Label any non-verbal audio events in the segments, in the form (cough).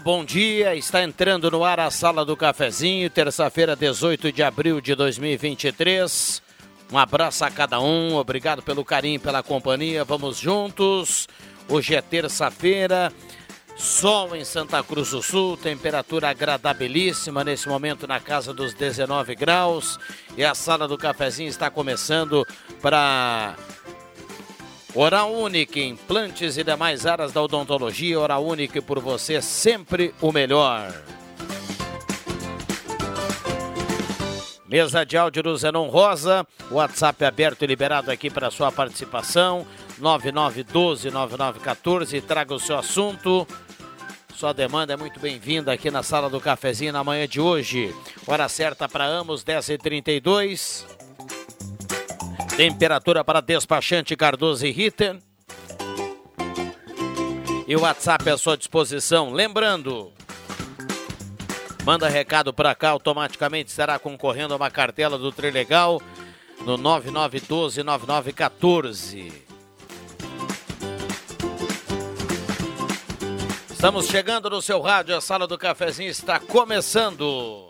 bom dia. Está entrando no ar a Sala do Cafezinho, terça-feira, 18 de abril de 2023. Um abraço a cada um, obrigado pelo carinho, pela companhia. Vamos juntos. Hoje é terça-feira, sol em Santa Cruz do Sul, temperatura agradabilíssima nesse momento na casa dos 19 graus. E a Sala do Cafezinho está começando para Oral Unique, implantes e demais áreas da odontologia. Oral Unique por você sempre o melhor. Mesa de áudio do Zenon Rosa, WhatsApp aberto e liberado aqui para sua participação. 9912-9914, traga o seu assunto. Sua demanda é muito bem-vinda aqui na sala do cafezinho na manhã de hoje. Hora certa para Amos, 10h32. Temperatura para despachante Cardoso e Ritter. E o WhatsApp à sua disposição. Lembrando, manda recado para cá, automaticamente estará concorrendo a uma cartela do Trilegal no 9912-9914. Estamos chegando no seu rádio, a sala do cafezinho está começando.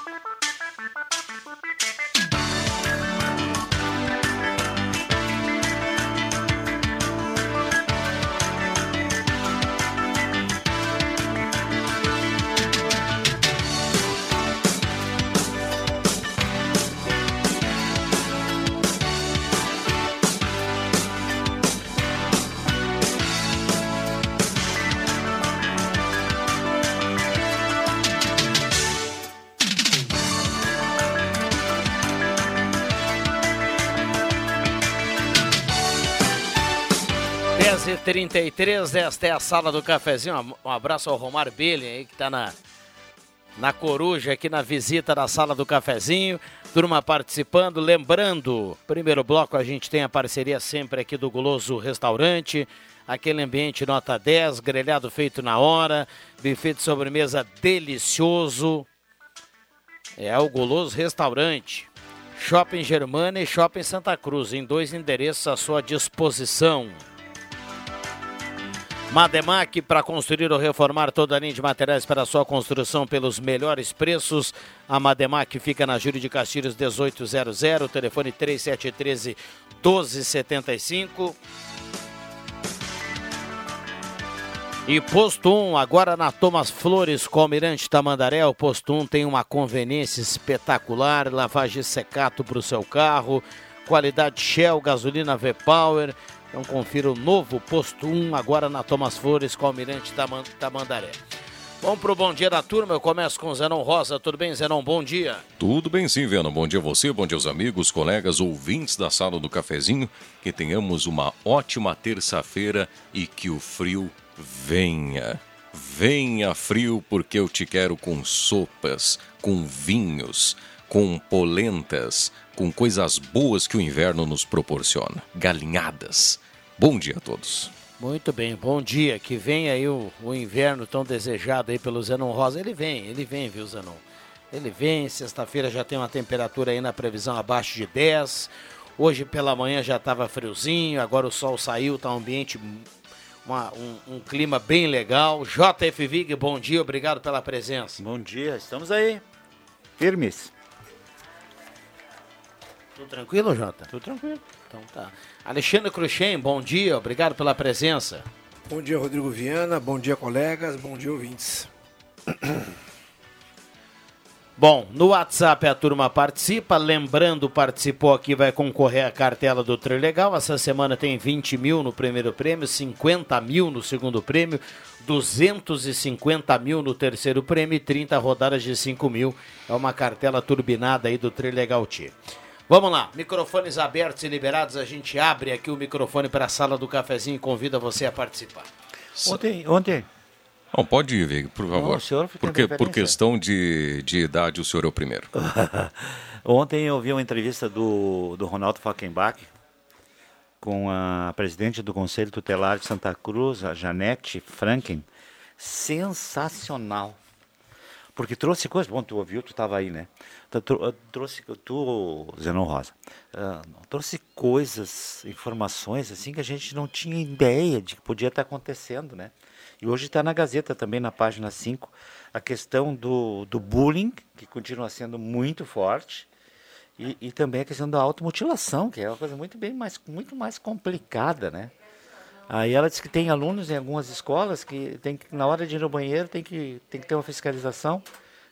33 esta é a sala do cafezinho. Um abraço ao Romar Belli aí que está na, na coruja aqui na visita da sala do cafezinho. Turma participando, lembrando, primeiro bloco a gente tem a parceria sempre aqui do Guloso Restaurante, aquele ambiente nota 10, grelhado feito na hora, buffet de sobremesa delicioso. É o Guloso Restaurante. Shopping Germana e Shopping Santa Cruz, em dois endereços à sua disposição. Mademac para construir ou reformar toda a linha de materiais para sua construção pelos melhores preços. A Mademac fica na Júlio de Castilhos 1800, telefone 3713 1275. E Posto 1, agora na Thomas Flores com Almirante Tamandaré, o Posto 1 tem uma conveniência espetacular, lavagem secato para o seu carro, qualidade Shell, gasolina V-Power, então confira o novo posto 1 agora na Thomas Flores com o Almirante Tamandaré. Vamos para o bom dia da turma. Eu começo com Zenon Rosa. Tudo bem, Zenon? Bom dia. Tudo bem sim, Viana. Bom dia a você, bom dia aos amigos, colegas, ouvintes da sala do cafezinho. Que tenhamos uma ótima terça-feira e que o frio venha. Venha frio, porque eu te quero com sopas, com vinhos, com polentas, com coisas boas que o inverno nos proporciona. Galinhadas. Bom dia a todos. Muito bem, bom dia. Que vem aí o, o inverno tão desejado aí pelo Zenon Rosa. Ele vem, ele vem, viu, Zenon? Ele vem, sexta-feira já tem uma temperatura aí na previsão abaixo de 10. Hoje pela manhã já estava friozinho, agora o sol saiu, tá um ambiente, uma, um, um, clima bem legal. JF Vig, bom dia, obrigado pela presença. Bom dia, estamos aí, firmes. Tudo tranquilo, Jota? Tudo tranquilo. Então tá. Alexandre Cruxem, bom dia, obrigado pela presença. Bom dia, Rodrigo Viana, bom dia, colegas, bom dia, ouvintes. Bom, no WhatsApp a turma participa. Lembrando, participou aqui, vai concorrer à cartela do Trilegal. Essa semana tem 20 mil no primeiro prêmio, 50 mil no segundo prêmio, 250 mil no terceiro prêmio e 30 rodadas de 5 mil. É uma cartela turbinada aí do Trilegal T. Vamos lá, microfones abertos e liberados, a gente abre aqui o microfone para a sala do cafezinho e convida você a participar. Ontem, ontem. Não, pode ir, Vig, por favor. Não, o senhor fica Porque, por questão de, de idade, o senhor é o primeiro. (laughs) Ontem eu vi uma entrevista do, do Ronaldo Falkenbach com a presidente do Conselho Tutelar de Santa Cruz, a Janete Franken. Sensacional. Porque trouxe coisas. Bom, tu ouviu, tu estava aí, né? Tu, tu- trouxe, tu, Zenon Rosa, ah, trouxe coisas, informações assim que a gente não tinha ideia de que podia estar acontecendo, né? E hoje está na Gazeta também, na página 5, a questão do, do bullying, que continua sendo muito forte, e, e também a questão da automutilação, que é uma coisa muito, bem mais, muito mais complicada, né? Aí ela disse que tem alunos em algumas escolas que, tem que na hora de ir ao banheiro tem que, tem que ter uma fiscalização,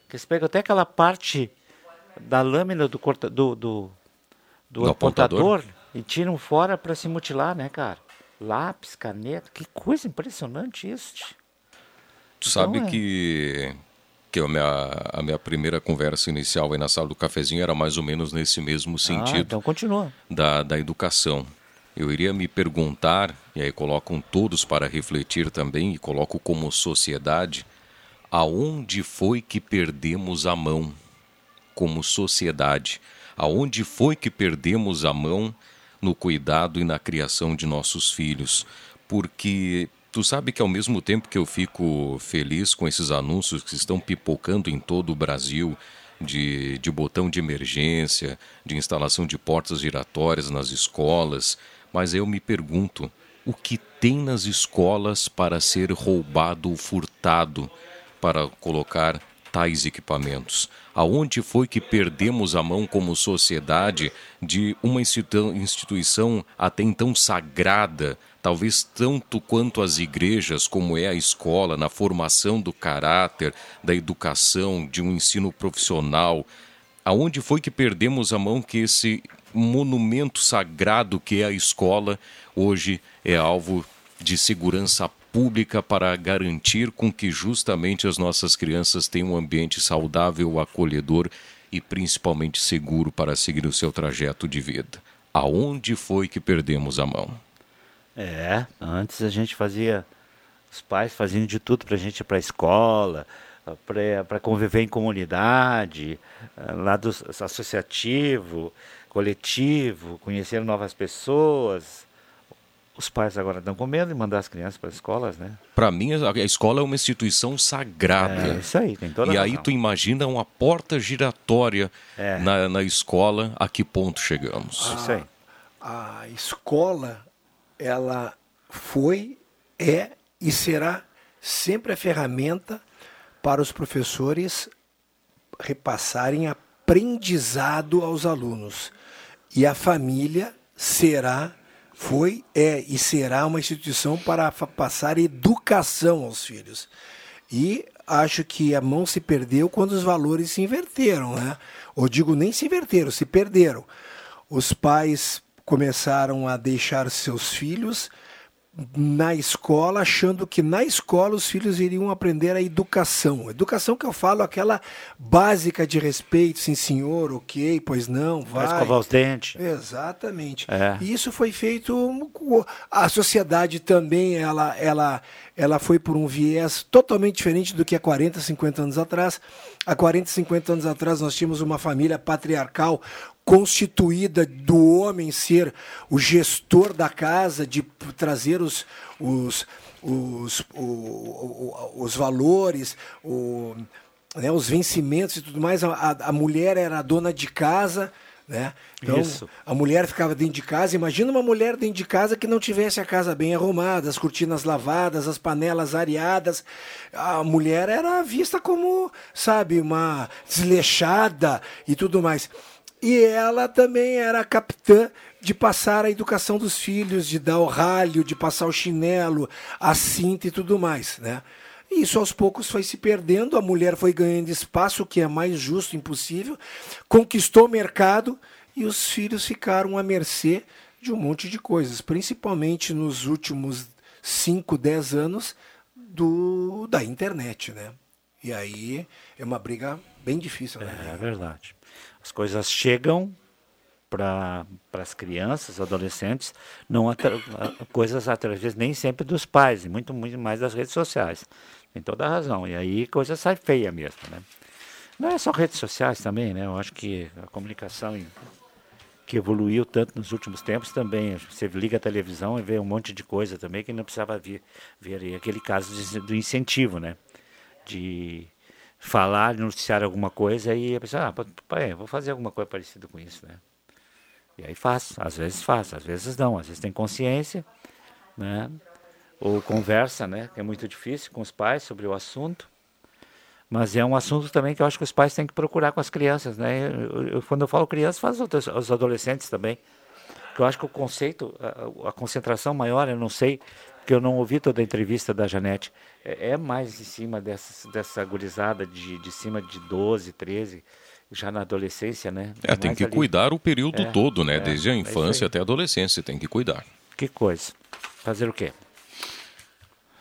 que eles pegam até aquela parte da lâmina do, corta, do, do, do Do apontador apontador? e tiram fora para se mutilar, né, cara? Lápis, caneta, que coisa impressionante isso. tio. Tu sabe Então, é. que, que a, minha, a minha primeira conversa inicial aí na sala do cafezinho era mais ou menos nesse mesmo Ah, sentido então continua. da, da educação. Eu iria me perguntar, e aí colocam todos para refletir também, e coloco como sociedade, aonde foi que perdemos a mão como sociedade? Aonde foi que perdemos a mão no cuidado e na criação de nossos filhos? Porque tu sabe que ao mesmo tempo que eu fico feliz com esses anúncios que estão pipocando em todo o Brasil, de, de botão de emergência, de instalação de portas giratórias nas escolas, mas eu me pergunto, o que tem nas escolas para ser roubado ou furtado para colocar tais equipamentos? Aonde foi que perdemos a mão como sociedade de uma institu- instituição até então sagrada, talvez tanto quanto as igrejas, como é a escola, na formação do caráter, da educação, de um ensino profissional? Aonde foi que perdemos a mão que esse monumento sagrado que é a escola hoje é alvo de segurança pública para garantir com que justamente as nossas crianças tenham um ambiente saudável, acolhedor e principalmente seguro para seguir o seu trajeto de vida. Aonde foi que perdemos a mão? É, antes a gente fazia, os pais faziam de tudo para a gente ir para a escola, para conviver em comunidade, lado associativo, coletivo, conhecer novas pessoas. Os pais agora estão com medo de mandar as crianças para as escolas, né? Para mim, a a escola é uma instituição sagrada. É isso aí, tem toda E a aí tu imagina uma porta giratória É. na, na escola, a que ponto chegamos? Isso aí. A escola, ela foi, é e será sempre a ferramenta para os professores repassarem aprendizado aos alunos. E a família será, foi, é e será uma instituição para passar educação aos filhos. E acho que a mão se perdeu quando os valores se inverteram, né? Ou digo, nem se inverteram, se perderam. Os pais começaram a deixar seus filhos na escola, achando que na escola os filhos iriam aprender a educação. Educação que eu falo, aquela básica de respeito, sim senhor, ok, pois não, Vai vai. escovar os dentes. Exatamente. É. E isso foi feito. A sociedade também ela, ela, ela foi por um viés totalmente diferente do que há 40, 50 anos atrás. Há 40, 50 anos atrás nós tínhamos uma família patriarcal constituída do homem ser o gestor da casa, de trazer os, os, os, o- o- o- os valores, o, né, os vencimentos e tudo mais. A, a- a mulher era a dona de casa. Né? Então, Isso. a mulher ficava dentro de casa. Imagina uma mulher dentro de casa que não tivesse a casa bem arrumada, as cortinas lavadas, as panelas areadas. A mulher era vista como, sabe, uma desleixada e tudo mais. E ela também era a capitã de passar a educação dos filhos, de dar o ralho, de passar o chinelo, a cinta e tudo mais, né? E isso aos poucos foi se perdendo, a mulher foi ganhando espaço, o que é mais justo impossível, conquistou o mercado e os filhos ficaram à mercê de um monte de coisas, principalmente nos últimos 5, 10 anos do, da internet, né? E aí é uma briga bem difícil, né? É verdade. As coisas chegam para as crianças, adolescentes, não atra, coisas através nem sempre dos pais, muito, muito mais das redes sociais. Tem toda a razão. E aí coisa sai feia mesmo, né? Não é só redes sociais também, né? Eu acho que a comunicação que evoluiu tanto nos últimos tempos também. Você liga a televisão e vê um monte de coisa também que não precisava ver. ver. Aquele caso de, do incentivo, né? De falar, anunciar alguma coisa e a pessoa, ah, pai, vou fazer alguma coisa parecida com isso, né? E aí faz, às vezes faz, às vezes não, às vezes tem consciência, né? Ou conversa, né? Que é muito difícil com os pais sobre o assunto. Mas é um assunto também que eu acho que os pais têm que procurar com as crianças, né? Eu, eu, quando eu falo crianças, faz os, os adolescentes também. Eu acho que o conceito, a, a, concentração maior, eu não sei, porque eu não ouvi toda a entrevista da Janete, é, é mais em cima dessa, dessa gurizada de, de cima de 12, 13, já na adolescência, né? É, tem que ali. cuidar o período é, todo, né? É, Desde a é infância até a adolescência, tem que cuidar. Que coisa. Fazer o quê?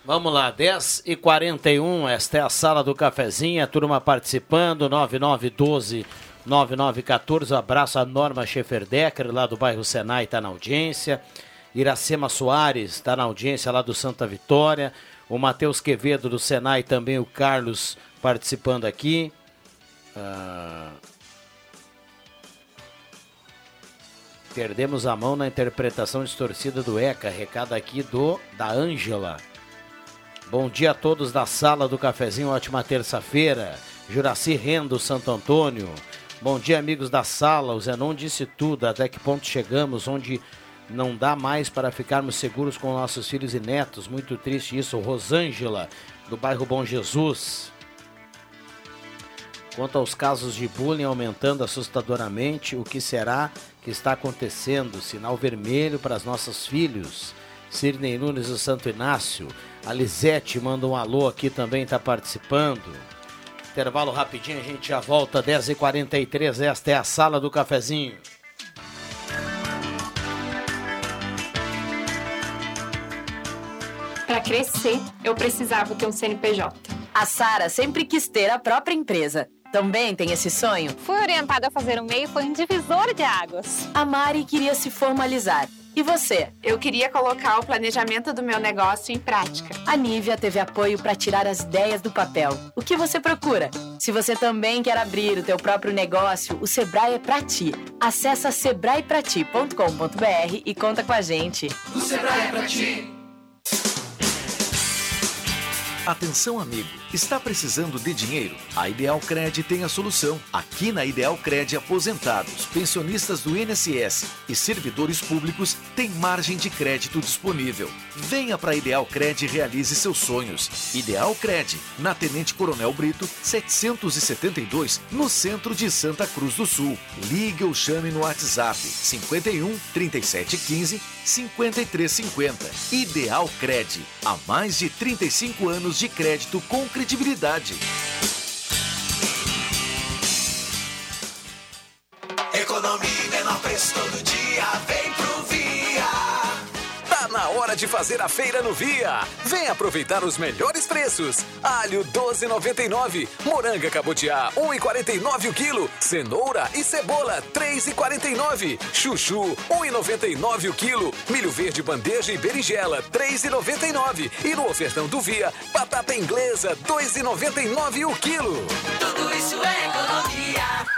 Vamos lá, 10 e 41 esta é a sala do cafezinho, a turma participando, 9912 9914, abraço a Norma Schefferdecker, lá do bairro Senai, está na audiência. Iracema Soares está na audiência lá do Santa Vitória. O Matheus Quevedo do Senai, também o Carlos participando aqui. Ah... Perdemos a mão na interpretação distorcida do ECA. Recado aqui do da Ângela. Bom dia a todos da sala do cafezinho, ótima terça-feira. Juraci Rendo, Santo Antônio. Bom dia, amigos da sala. O Zenon disse tudo, até que ponto chegamos, onde não dá mais para ficarmos seguros com nossos filhos e netos. Muito triste isso. Rosângela, do bairro Bom Jesus. Quanto aos casos de bullying aumentando assustadoramente, o que será que está acontecendo? Sinal vermelho para os nossos filhos. Sirnei Nunes do Santo Inácio. A manda um alô aqui também, está participando. Intervalo rapidinho, a gente já volta, 10h43. Esta é a sala do cafezinho. Para crescer, eu precisava ter um CNPJ. A Sara sempre quis ter a própria empresa. Também tem esse sonho? Fui orientada a fazer o MEI foi um divisor de águas. A Mari queria se formalizar e você? Eu queria colocar o planejamento do meu negócio em prática. A Nívia teve apoio para tirar as ideias do papel. O que você procura? Se você também quer abrir o teu próprio negócio, o Sebrae é para ti. Acesse sebraeprati.com.br e conta com a gente. O Sebrae é para ti. Atenção, amigo. Está precisando de dinheiro? A Ideal Cred tem a solução. Aqui na Ideal Cred, aposentados, pensionistas do INSS e servidores públicos têm margem de crédito disponível. Venha para a Ideal Cred e realize seus sonhos. Ideal Cred, na Tenente Coronel Brito, 772, no centro de Santa Cruz do Sul. Ligue ou chame no WhatsApp 51 3715 5350. Ideal Cred. Há mais de 35 anos de crédito com credibilidade. De fazer a feira no Via. Vem aproveitar os melhores preços. Alho 12,99. Moranga cabotiá 1,49 o quilo. Cenoura e cebola 3,49. Chuchu 1,99 o quilo. Milho verde bandeja e berinjela 3,99. E no ofertão do Via, batata inglesa 2,99 o quilo. Tudo isso é economia.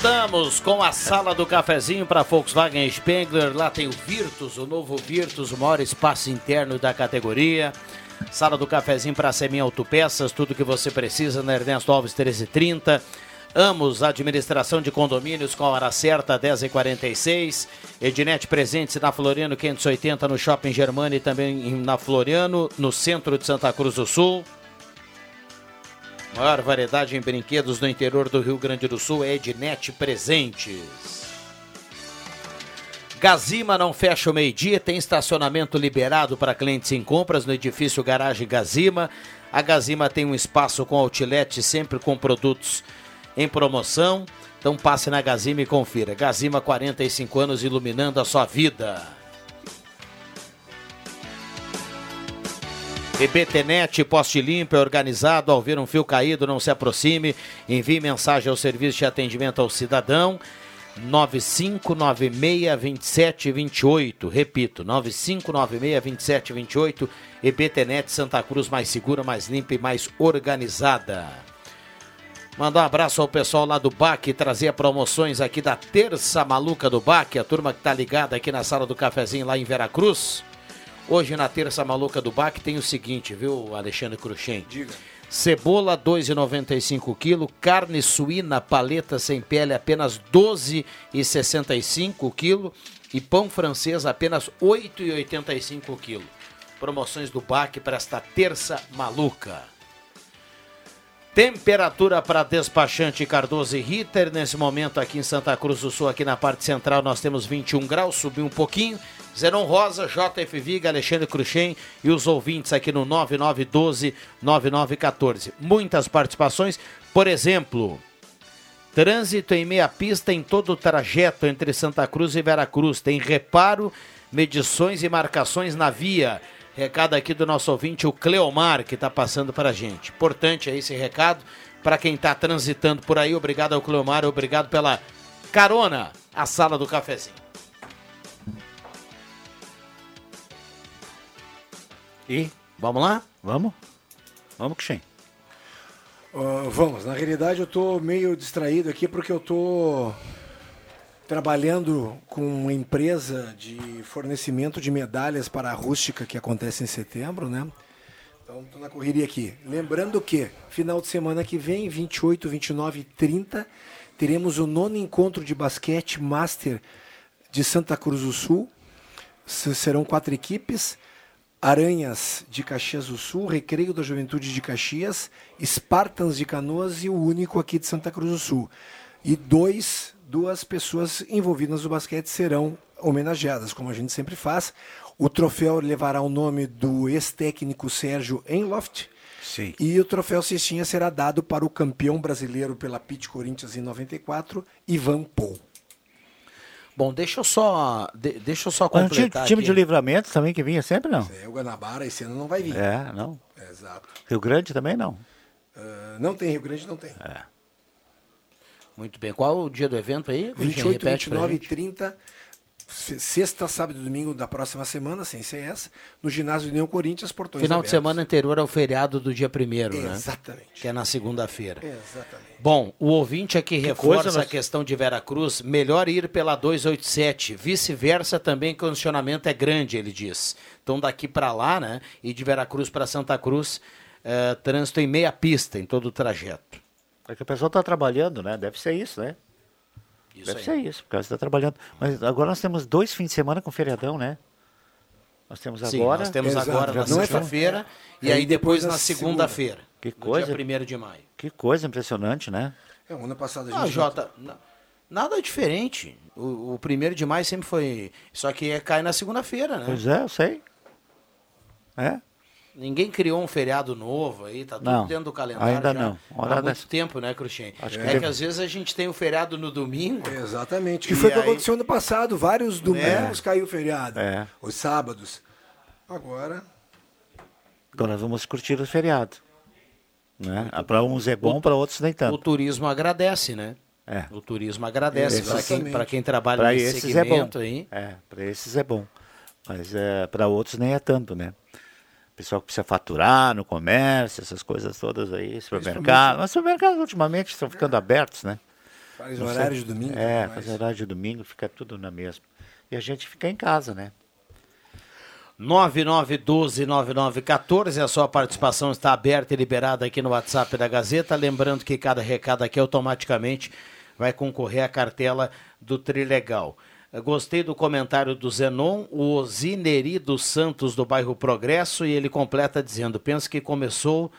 Voltamos com a sala do cafezinho para Volkswagen Spengler. Lá tem o Virtus, o novo Virtus, o maior espaço interno da categoria. Sala do cafezinho para Semi Autopeças, tudo que você precisa na Ernesto Alves 1330. Amos, administração de condomínios com hora certa, 10h46. Ednet presentes na Floriano 580 no Shopping Germano e também na Floriano, no centro de Santa Cruz do Sul. Maior variedade em brinquedos no interior do Rio Grande do Sul é Ednet Presentes. Gazima não fecha o meio-dia, tem estacionamento liberado para clientes em compras no edifício Garagem Gazima. A Gazima tem um espaço com outlet sempre com produtos em promoção. Então passe na Gazima e confira. Gazima 45 anos iluminando a sua vida. EBTnet, poste limpo, é organizado. Ao ver um fio caído, não se aproxime. Envie mensagem ao serviço de atendimento ao cidadão. 9596-2728. Repito, 9596-2728. EBTnet Santa Cruz, mais segura, mais limpa e mais organizada. Mandar um abraço ao pessoal lá do BAC, trazer promoções aqui da Terça Maluca do BAC, a turma que tá ligada aqui na sala do cafezinho lá em Veracruz. Hoje na Terça Maluca do BAC tem o seguinte, viu, Alexandre Cruxem? Diga. Cebola 2,95 kg, carne suína paleta sem pele apenas 12,65 kg e pão francês apenas 8,85 kg. Promoções do BAC para esta terça maluca. Temperatura para despachante Cardoso e Ritter. Nesse momento aqui em Santa Cruz do Sul, aqui na parte central, nós temos 21 graus, subiu um pouquinho. Zenon Rosa, JF Viga, Alexandre Cruxem e os ouvintes aqui no 9912-9914. Muitas participações. Por exemplo, trânsito em meia pista em todo o trajeto entre Santa Cruz e Veracruz. Tem reparo, medições e marcações na via. Recado aqui do nosso ouvinte, o Cleomar, que está passando para a gente. Importante aí esse recado para quem está transitando por aí. Obrigado ao Cleomar, obrigado pela carona à sala do cafezinho. E? Vamos lá? Vamos? Vamos, Xen. Ah, vamos, na realidade eu tô meio distraído aqui porque eu tô trabalhando com uma empresa de fornecimento de medalhas para a rústica que acontece em setembro, né? Então tô na correria aqui. Lembrando que final de semana que vem, 28, 29 e 30, teremos o nono encontro de basquete Master de Santa Cruz do Sul. Serão quatro equipes. Aranhas de Caxias do Sul, Recreio da Juventude de Caxias, Spartans de Canoas e o único aqui de Santa Cruz do Sul. E dois, duas pessoas envolvidas no basquete serão homenageadas, como a gente sempre faz. O troféu levará o nome do ex-técnico Sérgio Enloft. Sim. E o troféu Cestinha será dado para o campeão brasileiro pela PIT Corinthians em 94, Ivan Paul. Bom, deixa eu só, de- deixa eu só completar time aqui. de livramento também que vinha sempre, não? É, o Guanabara esse ano não vai vir. É, não. Exato. Rio Grande também não. Ah, não tem Rio Grande, não tem. Muito bem. Qual o dia do evento aí? 28, Repete pra 29 e gente. 30, se- sexta, sábado e domingo da próxima semana, sem ser essa, no ginásio União Corinthians, portões Final de abertos. semana anterior ao feriado do dia primeiro, né? Exatamente. Que é na segunda-feira. Exatamente. Bom, o ouvinte aqui reforça coisa, a nós- questão de Veracruz. Melhor ir pela 287. Vice-versa também, condicionamento é grande, ele diz. Então daqui para lá, né? E de Veracruz para Santa Cruz, eh, trânsito em meia pista em todo o trajeto. É que o pessoal está trabalhando, né? Deve ser isso, né? Isso Deve aí. ser isso, porque está trabalhando. Mas agora nós temos dois fins de semana com feriadão, né? Nós temos Sim, agora. nós temos Exato, agora na não é sexta-feira e É, aí e depois depois na segunda-feira. Que no coisa. Dia 1 de maio. Que coisa impressionante, né? É, ano passado a Ah, gente... Jota, na- nada diferente. O, o primeiro de maio sempre foi. Só que é, cai na segunda-feira, né? Pois é, eu sei. É? Ninguém criou um feriado novo aí, tá tudo Não, dentro do calendário. ainda já não. Há Hora muito dessa. tempo, né, Cruxem? Acho é que que, às vezes a gente tem o feriado no domingo. Exatamente. Que E foi o que aí- aconteceu ano passado. Vários domingos caiu o feriado. É. Os sábados. Agora... Agora vamos curtir o feriado. Né? Para uns é bom, para outros nem O tanto. turismo agradece, né? É. O turismo agradece. Para quem, pra quem trabalha Para nesse esses é bom. segmento aí. É, para esses é bom. Mas é, para outros nem é tanto, né? Pessoal que precisa faturar no comércio, essas coisas todas aí, supermercado. Mas supermercados ultimamente estão ficando abertos, né? Faz Não horário sei- de domingo, É, tudo faz mais. horário de domingo, fica tudo na mesma. E a gente fica em casa, né? 9912-9914, a sua participação está aberta e liberada aqui no WhatsApp da Gazeta. Lembrando que cada recado aqui automaticamente vai concorrer à cartela do Trilegal. Eu Gostei do comentário do Zenon, o Osineri dos Santos do bairro Progresso, e ele completa dizendo: penso que começou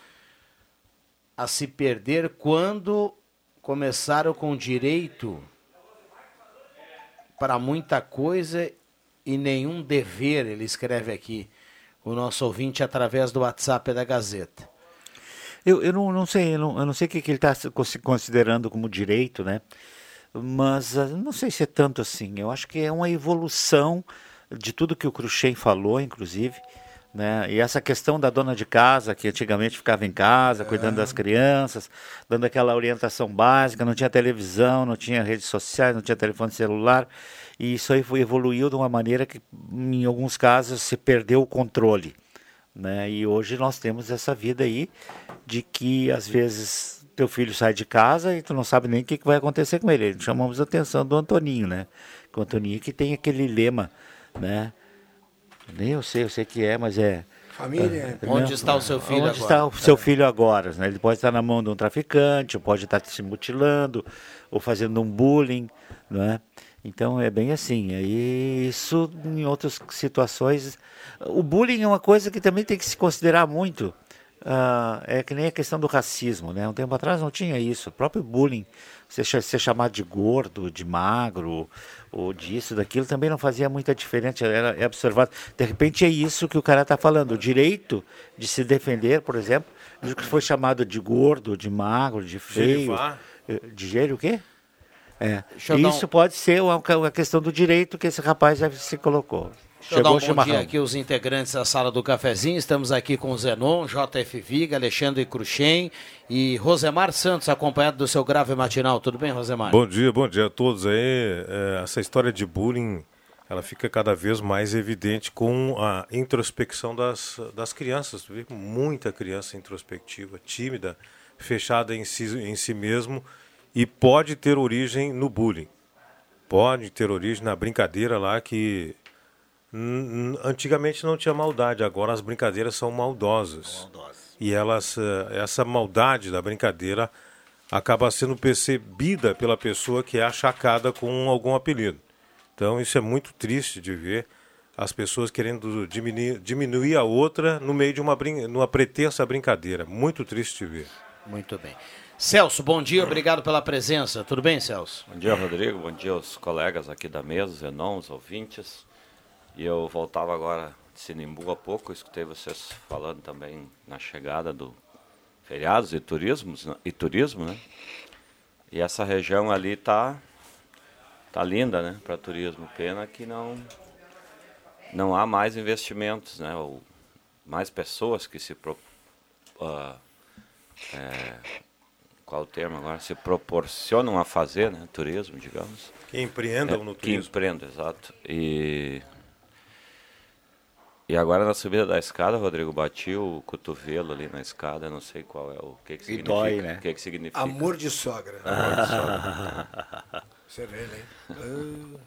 a se perder quando começaram com direito para muita coisa e nenhum dever, ele escreve aqui, o nosso ouvinte através do WhatsApp da Gazeta. Eu, eu não, não sei, eu não, eu não sei o que, que ele está considerando como direito, né? Mas ah, não sei se é tanto assim. Eu acho que é uma evolução de tudo que o Cruxem falou, inclusive. Né? E essa questão da dona de casa, que antigamente ficava em casa, cuidando das crianças, dando aquela orientação básica, não tinha televisão, não tinha redes sociais, não tinha telefone celular. E isso aí evoluiu de uma maneira que, em alguns casos, se perdeu o controle. Né? E hoje nós temos essa vida aí de que às vezes teu filho sai de casa e tu não sabe nem o que, que vai acontecer com ele. Chamamos a atenção do Antoninho, né? Que o Antoninho que tem aquele lema, né? Nem eu sei, eu sei que é, mas é. Família. é, Onde está o seu filho Onde agora? está o seu filho agora? Né? Ele pode estar na mão de um traficante, ou pode estar se mutilando, ou fazendo um bullying, né? Então é bem assim. Aí isso em outras situações. O bullying é uma coisa que também tem que se considerar muito. Ah, é que nem a questão do racismo, né? Um tempo atrás não tinha isso. O próprio bullying, cha- ser chamado de gordo, de magro, ou disso, daquilo, também não fazia muita diferença. Era é observado. De repente é isso que o cara está falando. O direito de se defender, por exemplo, do que foi chamado de gordo, de magro, de feio. Eh, De gênio o quê? É. Isso um- pode ser uma, uma questão do direito que esse rapaz já se colocou. Deixa eu dar Chegou um bom dia aqui aos integrantes da sala do cafezinho. Estamos aqui com o Zenon, JF Viga, Alexandre Cruxem e Rosemar Santos, acompanhado do seu grave matinal. Tudo bem, Rosemar? Bom dia, bom dia a todos aí. É, essa história de bullying, ela fica cada vez mais evidente com a introspecção das, das crianças. Tu vê muita criança introspectiva, tímida, fechada em si, em si mesmo e pode ter origem no bullying. Pode ter origem na brincadeira lá que antigamente não tinha maldade, agora as brincadeiras são maldosas. E elas, eh, essa maldade da brincadeira acaba sendo percebida pela pessoa que é achacada com algum apelido. Então isso é muito triste de ver as pessoas querendo diminuir, diminuir a outra no meio de uma, brin numa pretensa brincadeira. Muito triste de ver. Muito bem. Celso, bom dia, obrigado pela presença. Tudo bem, Celso? Bom dia, Rodrigo. Bom dia aos colegas aqui da mesa, Zenon, os ouvintes. E eu voltava agora de Sinimbu há pouco, escutei vocês falando também na chegada do feriados e turismos, né? e turismo, né? E essa região ali tá tá linda, né, para turismo. Pena que não não há mais investimentos, né? Ou mais pessoas que se pro, ah, é, qual o termo agora? Se proporcionam a fazer, né? Turismo, digamos. Que empreendam no Que turismo. empreendam, exato. E, e agora na subida da escada, Rodrigo, bati o cotovelo ali na escada, não sei qual é o que, que E significa. dói, né? O que, que significa? Amor de sogra. Amor de sogra. Você vê, né? Ah.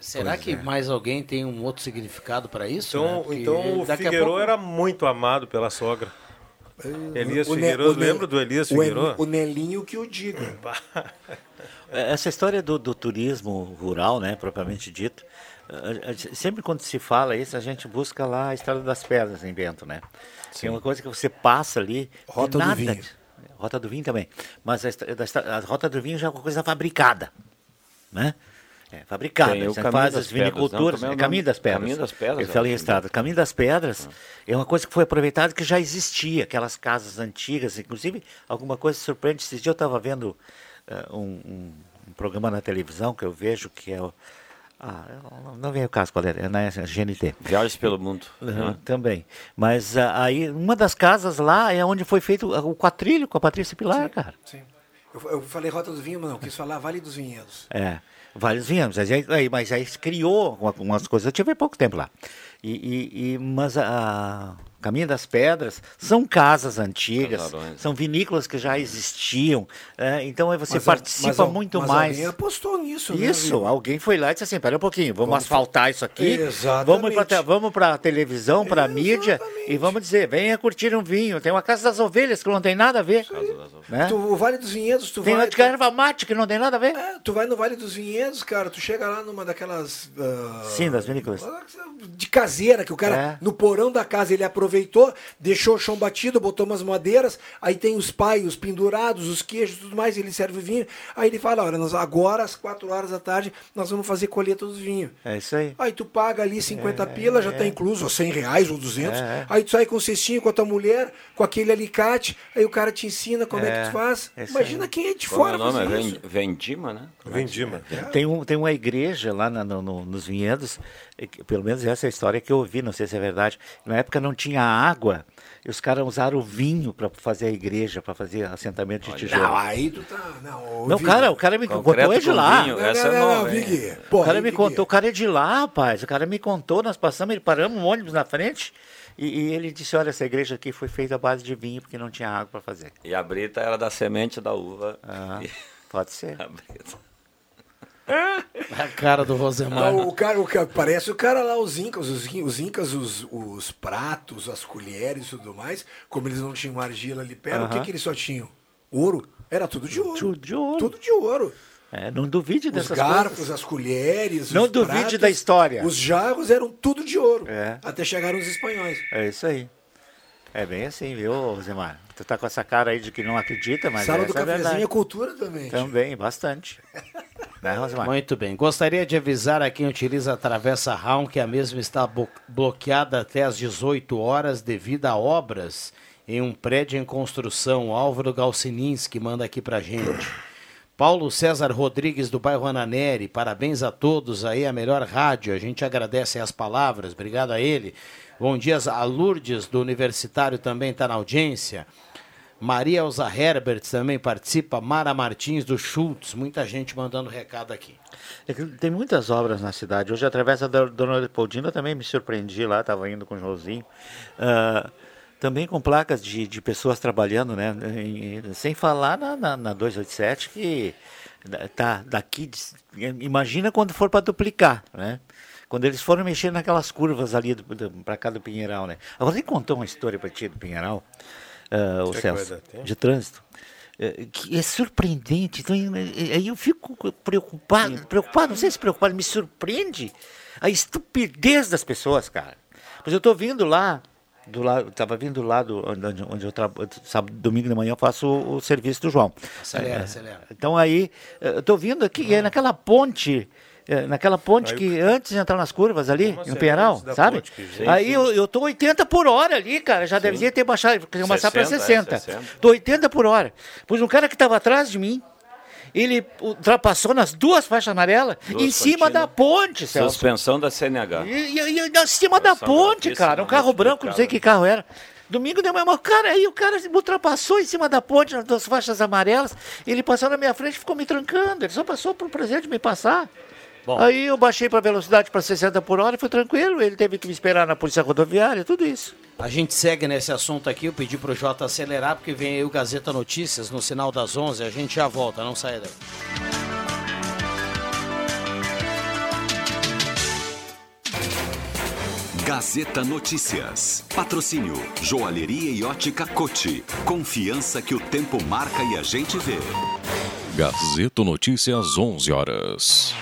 Será Pois que é. mais alguém tem um outro significado para isso? Então, né? Então o Figueiredo pouco- era muito amado pela sogra. Elias O Figueiredo, Ne- lembra do Elias Figueiredo? O Nelinho que o diga. (laughs) É, Essa história do, do turismo rural, né, propriamente dito, sempre quando se fala isso, a gente busca lá a Estrada das Pedras em Bento, né? É uma coisa que você passa ali. Rota e do nada, vinho. Rota do vinho também. Mas a, a Rota do Vinho já é uma coisa fabricada, né? É, fabricada. Tem Você faz as viniculturas. não, é é Caminho das Pedras. Caminho das Pedras, Eu falei é. estrada. Caminho das Pedras é uma coisa que foi aproveitada que já existia, aquelas casas antigas, inclusive alguma coisa surpreendente. Esses dias eu estava vendo eh, um, um- um programa na televisão que eu vejo que é o. Ah, não veio o caso qual era, é na GNT. Viagens pelo mundo. Uhum, né? Também. Mas ah, aí, uma das casas lá é onde foi feito o quatrilho com a Patrícia Pilar, cara. Sim. Eu, eu falei Rota do Vinho, mas não, quis falar Vale dos Vinhedos. É, vários vinhos. Mas aí, mas aí se criou uma- umas coisas. Eu tive há pouco tempo lá. E, e- e- mas a, Caminho das Pedras, são casas antigas, Casarões. são vinícolas que já existiam. é, então você Mas participa mas a- muito mas mais. alguém apostou nisso, né, Isso, Vitor? alguém foi lá e disse assim: pera um pouquinho, vamos, Vamos asfaltar isso aqui. Exatamente. Vamos para a televisão, para a mídia e vamos dizer: venha curtir um vinho. Tem uma Casa das Ovelhas que não tem nada a ver. Né? Tu, o Vale dos Vinhedos, tu Tem vai. uma de erva mate que não tem nada a ver. É, tu vai no Vale dos Vinhedos, cara, tu chega lá numa daquelas. ah, Sim, das vinícolas. de caseira, que o cara, É. no porão da casa, ele aproveitou, deixou o chão batido, botou umas madeiras, aí tem os paios pendurados, os queijos e tudo mais, ele serve o vinho. Aí ele fala, olha, nós, agora às 4 horas da tarde, nós vamos fazer colheita dos vinhos. É isso aí. Aí tu paga ali 50 pila, já tá incluso, ou 100 reais ou 200. É. Aí tu sai com o cestinho com a tua mulher, com aquele alicate, aí o cara te ensina como é, É, que tu faz. é isso Imagina aí. quem é de é fora o nome? É Ven- isso. Vendima, né? Vendima. Tem, um, tem uma igreja lá na- no- no- nos vinhedos, que- pelo menos essa é a história que eu ouvi, não sei se é verdade. Na época não tinha água, e os caras usaram o vinho para fazer a igreja, para fazer assentamento de tijolo. Não, aí tu tá. Não, Não, cara, o cara me Concreto contou é de lá. vinho, Não, essa não, é não. O cara me Vig, contou, o cara é de lá, rapaz. O cara me contou, nós passamos, ele paramos um ônibus na frente e, e ele disse: Olha, essa igreja aqui foi feita à base de vinho porque não tinha água para fazer. E a brita era da semente da uva. Ah, E- pode ser. (laughs) a brita. A cara do Rosemar. O cara, o cara, parece o cara lá, os incas, os, os incas, os, os pratos, as colheres e tudo mais, como eles não tinham argila ali perto, o que, que eles só tinham? Ouro. Era tudo de ouro. Tudo de ouro. Tudo de ouro. É, não duvide Os dessas garfos, coisas. as colheres, Não os duvide pratos, da história. Os jarros eram tudo de ouro. É. Até chegaram os espanhóis. É isso aí. É bem assim, viu, Zemar? Tu tá com essa cara aí de que não acredita, mas Sala essa do é cafezinho verdade. é cultura também. Também, bastante. (laughs) Muito bem. Gostaria de avisar a quem utiliza a Travessa Raum que a mesma está bloqueada até às 18 horas devido a obras em um prédio em construção. Álvaro Galcininski manda aqui pra gente. Paulo César Rodrigues do bairro Ananeri, parabéns a todos aí, a melhor rádio. A gente agradece as palavras, obrigado a ele. Bom dia a Lourdes do Universitário também está na audiência. Maria Elza Herbert também participa. Mara Martins do Schultz, muita gente mandando recado aqui. É Tem muitas obras na cidade. Hoje a travessa da Dona Leopoldina também me surpreendi lá, estava indo com o Joãozinho. Ah, também com placas de, de pessoas trabalhando, né? em- sem falar na, na, na 287, que tá daqui. imagina quando for para duplicar, né? Quando eles foram mexer naquelas curvas ali para cá do Pinheiral, né? Agora, ele contou uma história para ti do Pinheiral, ah, o que Celso, de trânsito. é, que é surpreendente. Então, aí eu fico preocupado, preocupado, não sei se preocupado, me surpreende a estupidez das pessoas, cara. Pois eu tô vindo lá, do lado, tava vindo lá do onde, onde eu trabalho, sábado, domingo de manhã eu faço o, o serviço do João. Acelera, É, acelera. Então aí, eu tô vindo aqui, é naquela ponte, naquela ponte Aí que antes de entrar nas curvas ali, Como no assim, Pinheiral, da sabe? ponte aí sim. eu, eu tô 80 por hora ali, cara, já deveria ter baixado, começar para 60, é, 60. 60. Tô 80 por hora. Pois um cara que estava atrás de mim, ele ultrapassou nas duas faixas amarelas, Duas em cima da ponte, Celso. Suspensão da CNH. E, e, e, em cima da Situação ponte, gravíssima, cara. Um carro branco, não sei que carro era. Domingo de manhã, mas o cara aí, o cara ultrapassou em cima da ponte, nas duas faixas amarelas. Ele passou na minha frente e ficou me trancando. Ele só passou por prazer de me passar. Bom. Aí eu baixei para velocidade para 60 por hora e foi tranquilo. Ele teve que me esperar na polícia rodoviária, tudo isso. A gente segue nesse assunto aqui. Eu pedi pro Jota acelerar, porque vem aí o Gazeta Notícias no sinal das 11. A gente já volta, não sai daí. Gazeta Notícias. Patrocínio Joalheria e Ótica Cote. Confiança que o tempo marca e a gente vê. Gazeta Notícias, 11 horas.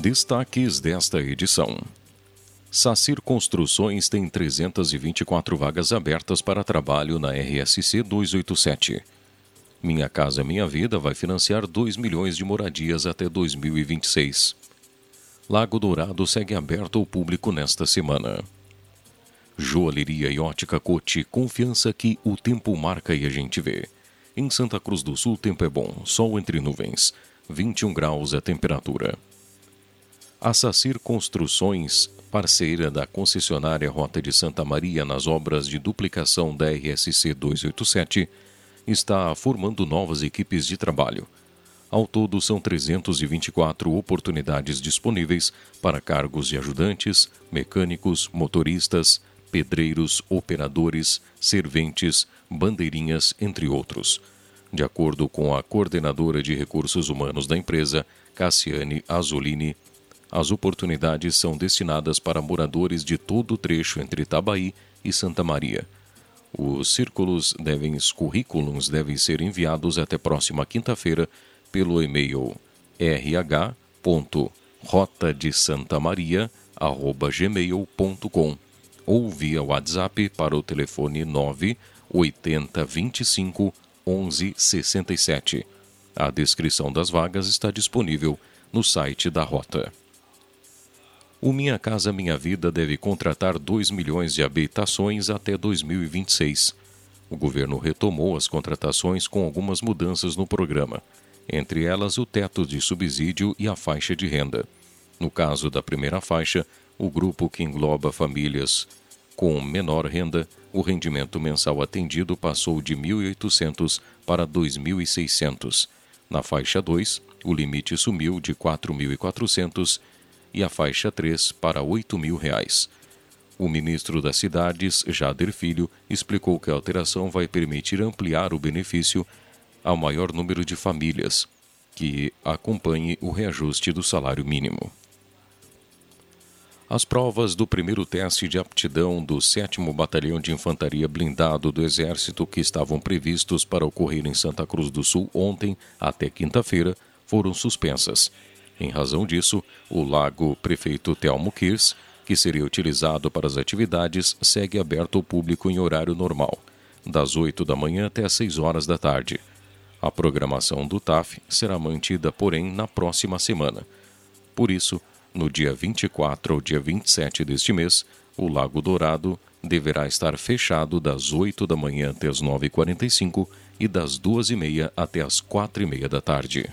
Destaques desta edição. Sacir Construções tem 324 vagas abertas para trabalho na RSC 287. Minha Casa Minha Vida vai financiar 2 milhões de moradias até 2026. Lago Dourado segue aberto ao público nesta semana. Joalheria e ótica Cote, confiança que o tempo marca e a gente vê. Em Santa Cruz do Sul, tempo é bom, sol entre nuvens, 21 graus a temperatura. A Sacir Construções, parceira da concessionária Rota de Santa Maria nas obras de duplicação da RSC 287, está formando novas equipes de trabalho. Ao todo, são 324 oportunidades disponíveis para cargos de ajudantes, mecânicos, motoristas, pedreiros, operadores, serventes, bandeirinhas, entre outros. De acordo com a coordenadora de recursos humanos da empresa, Cassiane Azolini, as oportunidades são destinadas para moradores de todo o trecho entre Itabaí e Santa Maria. Os círculos devem, os currículos devem ser enviados até próxima quinta-feira pelo e-mail rh.rotadesantamaria@gmail.com ou via WhatsApp para o telefone 9 80 25 11 67. A descrição das vagas está disponível no site da Rota. O Minha Casa Minha Vida deve contratar 2 milhões de habitações até 2026. O governo retomou as contratações com algumas mudanças no programa, entre elas o teto de subsídio e a faixa de renda. No caso da primeira faixa, o grupo que engloba famílias com menor renda, o rendimento mensal atendido passou de 1.800 para 2.600. Na faixa 2, o limite sumiu de 4.400 e a faixa 3 para 8 mil reais. O ministro das Cidades, Jader Filho, explicou que a alteração vai permitir ampliar o benefício ao maior número de famílias que acompanhe o reajuste do salário mínimo. As provas do primeiro teste de aptidão do 7 Batalhão de Infantaria Blindado do Exército, que estavam previstos para ocorrer em Santa Cruz do Sul ontem até quinta-feira, foram suspensas. Em razão disso, o Lago Prefeito Telmo Kirs, que seria utilizado para as atividades, segue aberto ao público em horário normal, das 8 da manhã até as 6 horas da tarde. A programação do TAF será mantida, porém, na próxima semana. Por isso, no dia 24 ao dia 27 deste mês, o Lago Dourado deverá estar fechado das 8 da manhã até as 9h45 e das 2h30 até as 4h30 da tarde.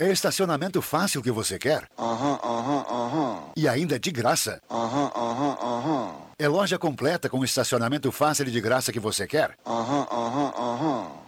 É estacionamento fácil que você quer? Aham, aham, aham. E ainda de graça? Aham, aham, aham. É loja completa com estacionamento fácil e de graça que você quer? Aham, aham, aham.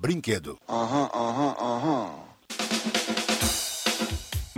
brinquedo. Aham, aham, aham.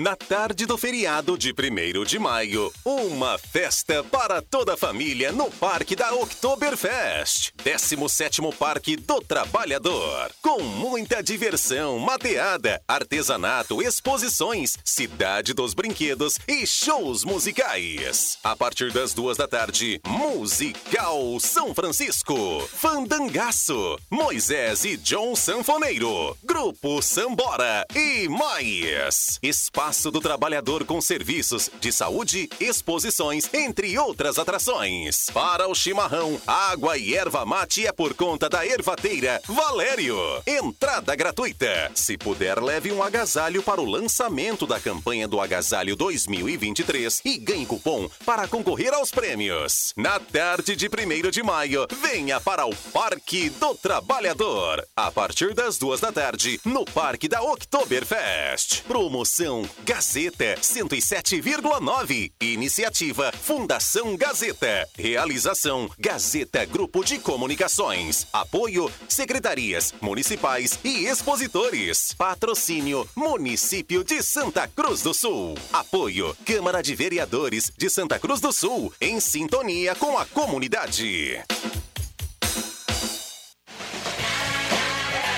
Na tarde do feriado de 1 de maio, uma festa para toda a família no Parque da Oktoberfest. 17º Parque do Trabalhador. Com muita diversão, mateada, artesanato, exposições, cidade dos brinquedos e shows musicais. A partir das duas da tarde, Musical São Francisco. Fandangaço, Moisés e John Sanfoneiro. Grupo Sambora e mais. Espaço do Trabalhador com serviços de saúde, exposições, entre outras atrações. Para o chimarrão, água e erva mate é por conta da ervateira Valério. Entrada gratuita. Se puder, leve um agasalho para o lançamento da campanha do Agasalho 2023 e ganhe cupom para concorrer aos prêmios. Na tarde de 1 de maio, venha para o Parque do Trabalhador. A partir das duas da tarde, no Parque da Oktoberfest. Promoção Gazeta 107,9. Iniciativa Fundação Gazeta. Realização Gazeta Grupo de Comunicações. Apoio Secretarias Municipais e Expositores. Patrocínio Município de Santa Cruz do Sul. Apoio Câmara de Vereadores de Santa Cruz do Sul. Em sintonia com a comunidade.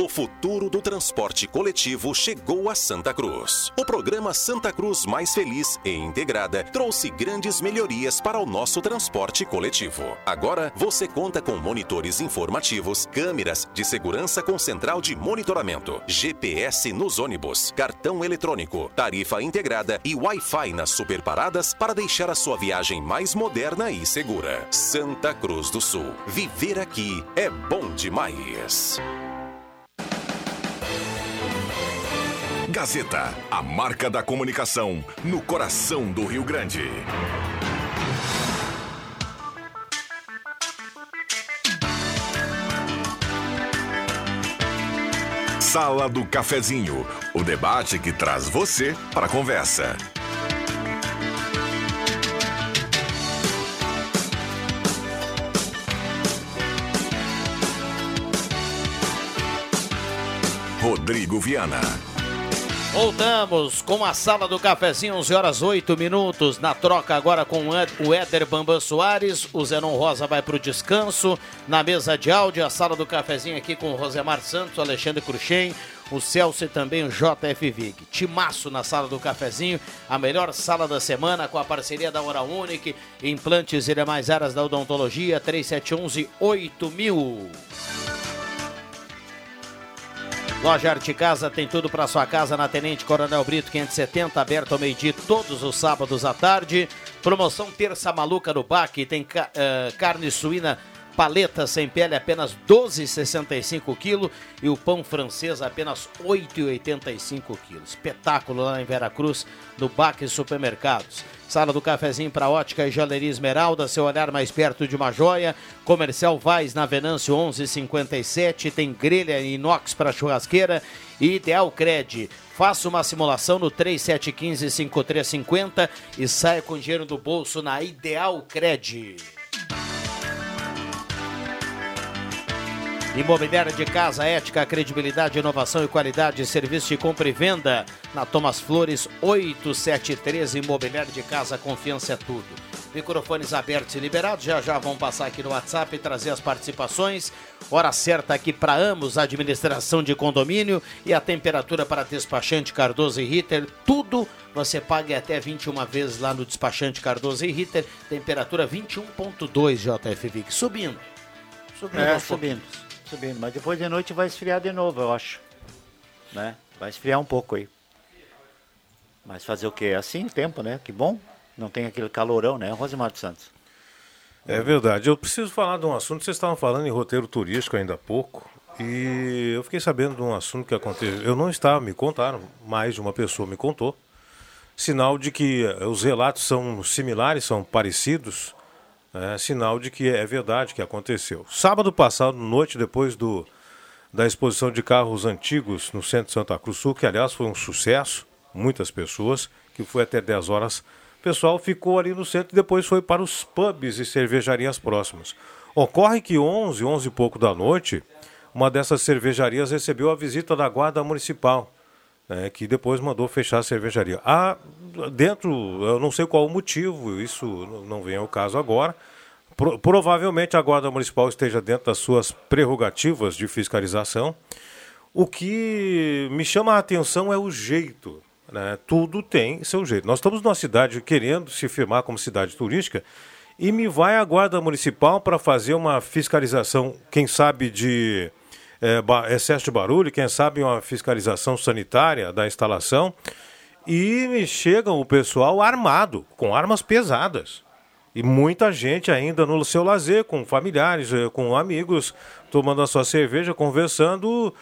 O futuro do transporte coletivo chegou a Santa Cruz. O programa Santa Cruz Mais Feliz e Integrada trouxe grandes melhorias para o nosso transporte coletivo. Agora você conta com monitores informativos, câmeras de segurança com central de monitoramento, GPS nos ônibus, cartão eletrônico, tarifa integrada e Wi-Fi nas superparadas para deixar a sua viagem mais moderna e segura. Santa Cruz do Sul. Viver aqui é bom demais. Gazeta, a marca da comunicação no coração do Rio Grande. Sala do Cafezinho, o debate que traz você para a conversa. Rodrigo Viana. Voltamos com a sala do cafezinho, 11 horas 8 minutos. Na troca agora com o Éder Bambam Soares. O Zenon Rosa vai para o descanso. Na mesa de áudio, a sala do cafezinho aqui com o Rosemar Santos, Alexandre Cruxem, o Celso e também o JF Vig. Timaço na sala do cafezinho, a melhor sala da semana com a parceria da Hora Unique, implantes e demais áreas da odontologia, 3711 8000. Loja Arte Casa tem tudo para sua casa na Tenente Coronel Brito 570, aberto ao meio-dia todos os sábados à tarde. Promoção Terça Maluca no Baque, tem uh, carne suína paleta sem pele apenas 12,65 kg e o pão francês apenas 8,85 kg. Espetáculo lá em Veracruz, no Baque Supermercados. Sala do cafezinho para ótica e joalheria Esmeralda, seu olhar mais perto de uma joia. Comercial Vaz na Venâncio 1157, tem grelha inox para churrasqueira e Ideal Cred. Faça uma simulação no 3715-5350 e saia com dinheiro do bolso na Ideal Cred. Imobiliária de casa, ética, credibilidade, inovação e qualidade, serviço de compra e venda. Na Thomas Flores 873, Imobiliária de casa, confiança é tudo. Microfones abertos e liberados, já já vão passar aqui no WhatsApp e trazer as participações. Hora certa aqui para ambos, administração de condomínio e a temperatura para despachante Cardoso e Ritter. Tudo você paga até 21 vezes lá no despachante Cardoso e Ritter. Temperatura 21.2 JFV, subindo. Subindo É, subindo, subindo. Mas depois de noite vai esfriar de novo, eu acho. Né? Vai esfriar um pouco aí. Mas fazer o quê? É Assim o tempo, né? Que bom. Não tem aquele calorão, né? Rosemar dos Santos. É verdade. Eu preciso falar de um assunto. Vocês estavam falando em roteiro turístico ainda há pouco. E eu fiquei sabendo de um assunto que aconteceu. Eu não estava, me contaram, mais de uma pessoa me contou. Sinal de que os relatos são similares, são parecidos. É sinal de que é verdade que aconteceu. Sábado passado, noite depois do, da exposição de carros antigos no centro de Santa Cruz Sul, que aliás foi um sucesso, muitas pessoas, que foi até 10 horas. O pessoal ficou ali no centro e depois foi para os pubs e cervejarias próximas. Ocorre que 11, 11 e pouco da noite, uma dessas cervejarias recebeu a visita da Guarda Municipal, né, que depois mandou fechar a cervejaria. Ah, dentro, eu não sei qual o motivo, isso não vem ao caso agora. Pro- provavelmente a Guarda Municipal esteja dentro das suas prerrogativas de fiscalização. O que me chama a atenção é o jeito. Né? Tudo tem seu jeito. Nós estamos numa cidade querendo se firmar como cidade turística e me vai a Guarda Municipal para fazer uma fiscalização, quem sabe, de ba- excesso de barulho, quem sabe uma fiscalização sanitária da instalação. E chega o pessoal armado, com armas pesadas. E muita gente ainda no seu lazer, com familiares, eh, com amigos, tomando a sua cerveja, conversando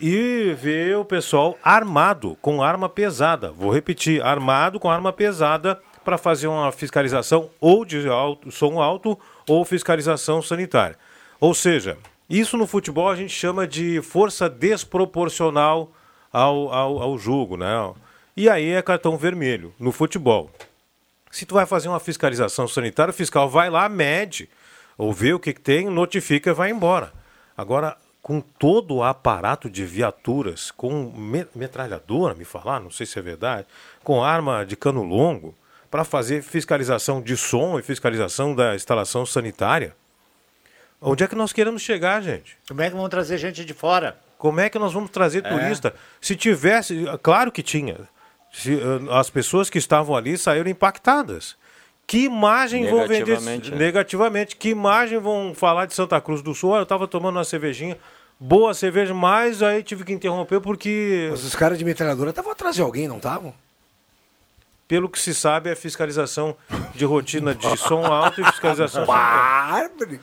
e vê o pessoal armado, com arma pesada. Vou repetir, armado com arma pesada para fazer uma fiscalização ou de alto, som alto ou fiscalização sanitária. Ou seja, isso no futebol a gente chama de força desproporcional ao, ao, ao jogo, né? E aí é cartão vermelho no futebol. Se tu vai fazer uma fiscalização sanitária, o fiscal vai lá, mede, ou vê o que, que tem, notifica e vai embora. Agora, com todo o aparato de viaturas, com me- metralhadora, me falar, não sei se é verdade, com arma de cano longo, para fazer fiscalização de som e fiscalização da instalação sanitária. Onde é que nós queremos chegar, gente? Como é que vão trazer gente de fora? Como é que nós vamos trazer É. turista? Se tivesse, claro que tinha. Se, eh, as pessoas que estavam ali saíram impactadas. Que imagem vão vender Negativamente, é. negativamente? Que imagem vão falar de Santa Cruz do Sul? Eu estava tomando uma cervejinha, boa cerveja, mas aí tive que interromper porque, Mas os caras de metralhadora estavam atrás de alguém, não estavam? pelo que se sabe, é fiscalização de rotina de som alto e fiscalização. (laughs) Bárbaro!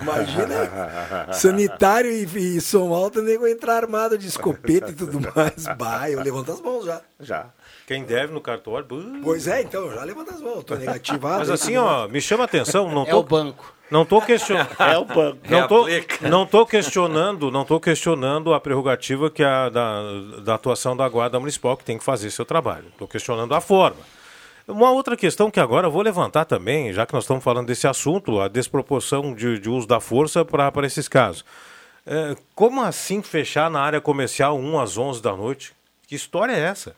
Imagina, sanitário e, e som alto, o nego entrar armado de escopeta e tudo mais. (laughs) Bah, eu levanto as mãos já. Já. Quem deve no cartório. buh. Pois é, então, já levanta as mãos. Tô negativado. Mas assim, ó, mais. me chama a atenção, não É tô, o banco. Não tô questionando. (laughs) É o banco. Não tô, Reaplica. não tô questionando, não tô questionando a prerrogativa que a da, da atuação da Guarda Municipal que tem que fazer seu trabalho. Estou questionando a forma. Uma outra questão que agora eu vou levantar também, já que nós estamos falando desse assunto, a desproporção de, de uso da força para esses casos. É, como assim fechar na área comercial 1 às 11 da noite? Que história é essa?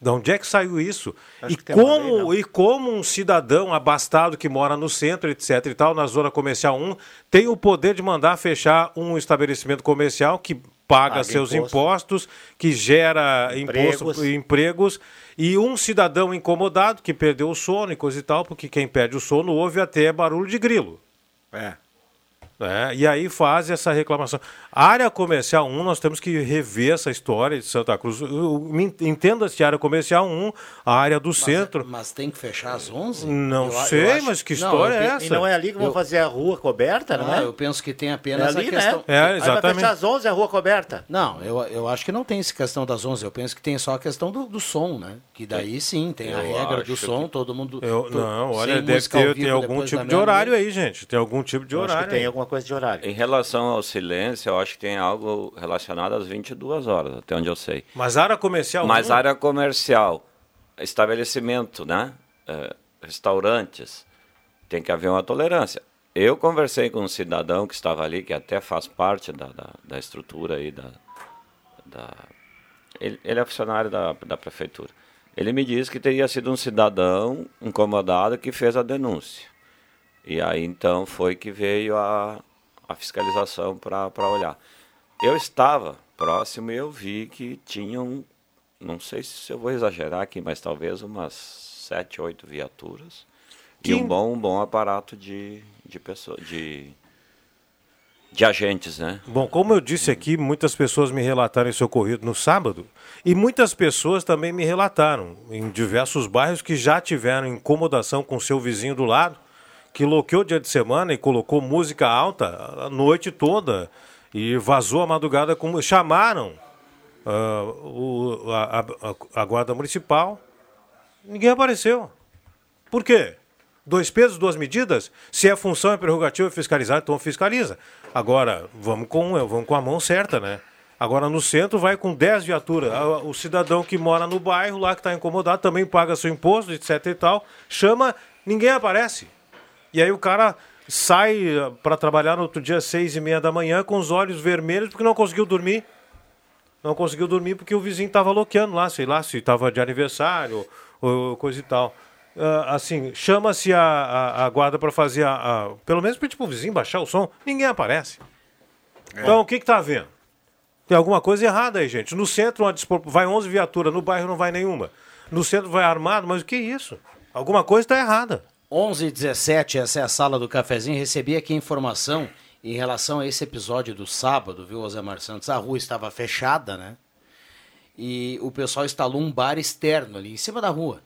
De onde é que saiu isso? Acho E lei, como, não. e como um cidadão abastado que mora no centro, etc. e tal, na zona comercial 1, tem o poder de mandar fechar um estabelecimento comercial que paga Paga seus imposto. impostos, que gera Empregos. imposto, empregos, e um cidadão incomodado que perdeu o sono e coisa e tal, porque quem perde o sono ouve até barulho de grilo. É. né? E aí faz essa reclamação. Área comercial 1, nós temos que rever essa história de Santa Cruz. Entenda-se área comercial 1, a área do centro. Mas tem que fechar às 11? Não Eu a- eu sei, acho- mas que Não, história eu é essa? E não é ali que vão Eu- fazer a rua coberta, não, Não, é? eu penso que tem É apenas ali, a questão. né? É, Aí vai exatamente. fechar às 11 a rua coberta. Não, eu, eu acho que não tem essa questão das 11. Eu penso que tem só a questão do, do som, né? Que daí sim, tem a Eu regra do acho som, que- todo mundo. Eu- não, olha, deve ter, tem algum tipo de horário aí, gente. Tem algum tipo de Eu acho horário. que tem aí. alguma coisa de horário. Em relação ao silêncio, eu acho que tem algo relacionado às 22 horas, até onde eu sei. Mas área comercial Mas um, área comercial, estabelecimento, né? Eh, restaurantes, tem que haver uma tolerância. Eu conversei com um cidadão que estava ali, que até faz parte da, da, da estrutura aí da. da ele, ele é funcionário da, da prefeitura. Ele me disse que teria sido um cidadão incomodado que fez a denúncia. E aí então foi que veio a, a fiscalização para olhar. Eu estava próximo e eu vi que tinham, não sei se eu vou exagerar aqui, mas talvez umas sete, oito viaturas Que- e um bom, um bom aparato de, de pessoas, de, de agentes, né? Bom, como eu disse aqui, muitas pessoas me relataram esse ocorrido no sábado e muitas pessoas também me relataram em diversos bairros que já tiveram incomodação com seu vizinho do lado, que loqueou dia de semana e colocou música alta a noite toda e vazou a madrugada como chamaram ah, o- a, a- a guarda municipal, ninguém apareceu. Por quê? Dois pesos, duas medidas? Se é função, é prerrogativa fiscalizar, então fiscaliza. Agora, vamos com, vamos com a mão certa, né? Agora no centro vai com 10 viaturas. O cidadão que mora no bairro lá que está incomodado também paga seu imposto, etc e tal. Chama, ninguém aparece. E aí o cara sai para trabalhar no outro dia às seis e meia da manhã com os olhos vermelhos porque não conseguiu dormir. Não conseguiu dormir porque o vizinho estava loqueando lá, sei lá, se estava de aniversário ou coisa e tal. Ah, assim, chama-se a, a, a guarda para fazer a, a- Pelo menos para tipo, o vizinho baixar o som, ninguém aparece. Então o que que tá havendo? Tem alguma coisa errada aí, gente. No centro uma dispor... vai 11 viaturas, no bairro não vai nenhuma. No centro vai armado, mas o que é isso? Alguma coisa está errada. 11 h 17 essa é a sala do cafezinho. Recebi aqui informação em relação a esse episódio do sábado, viu, Osemar Santos? A rua estava fechada, né? E o pessoal instalou um bar externo ali, em cima da rua.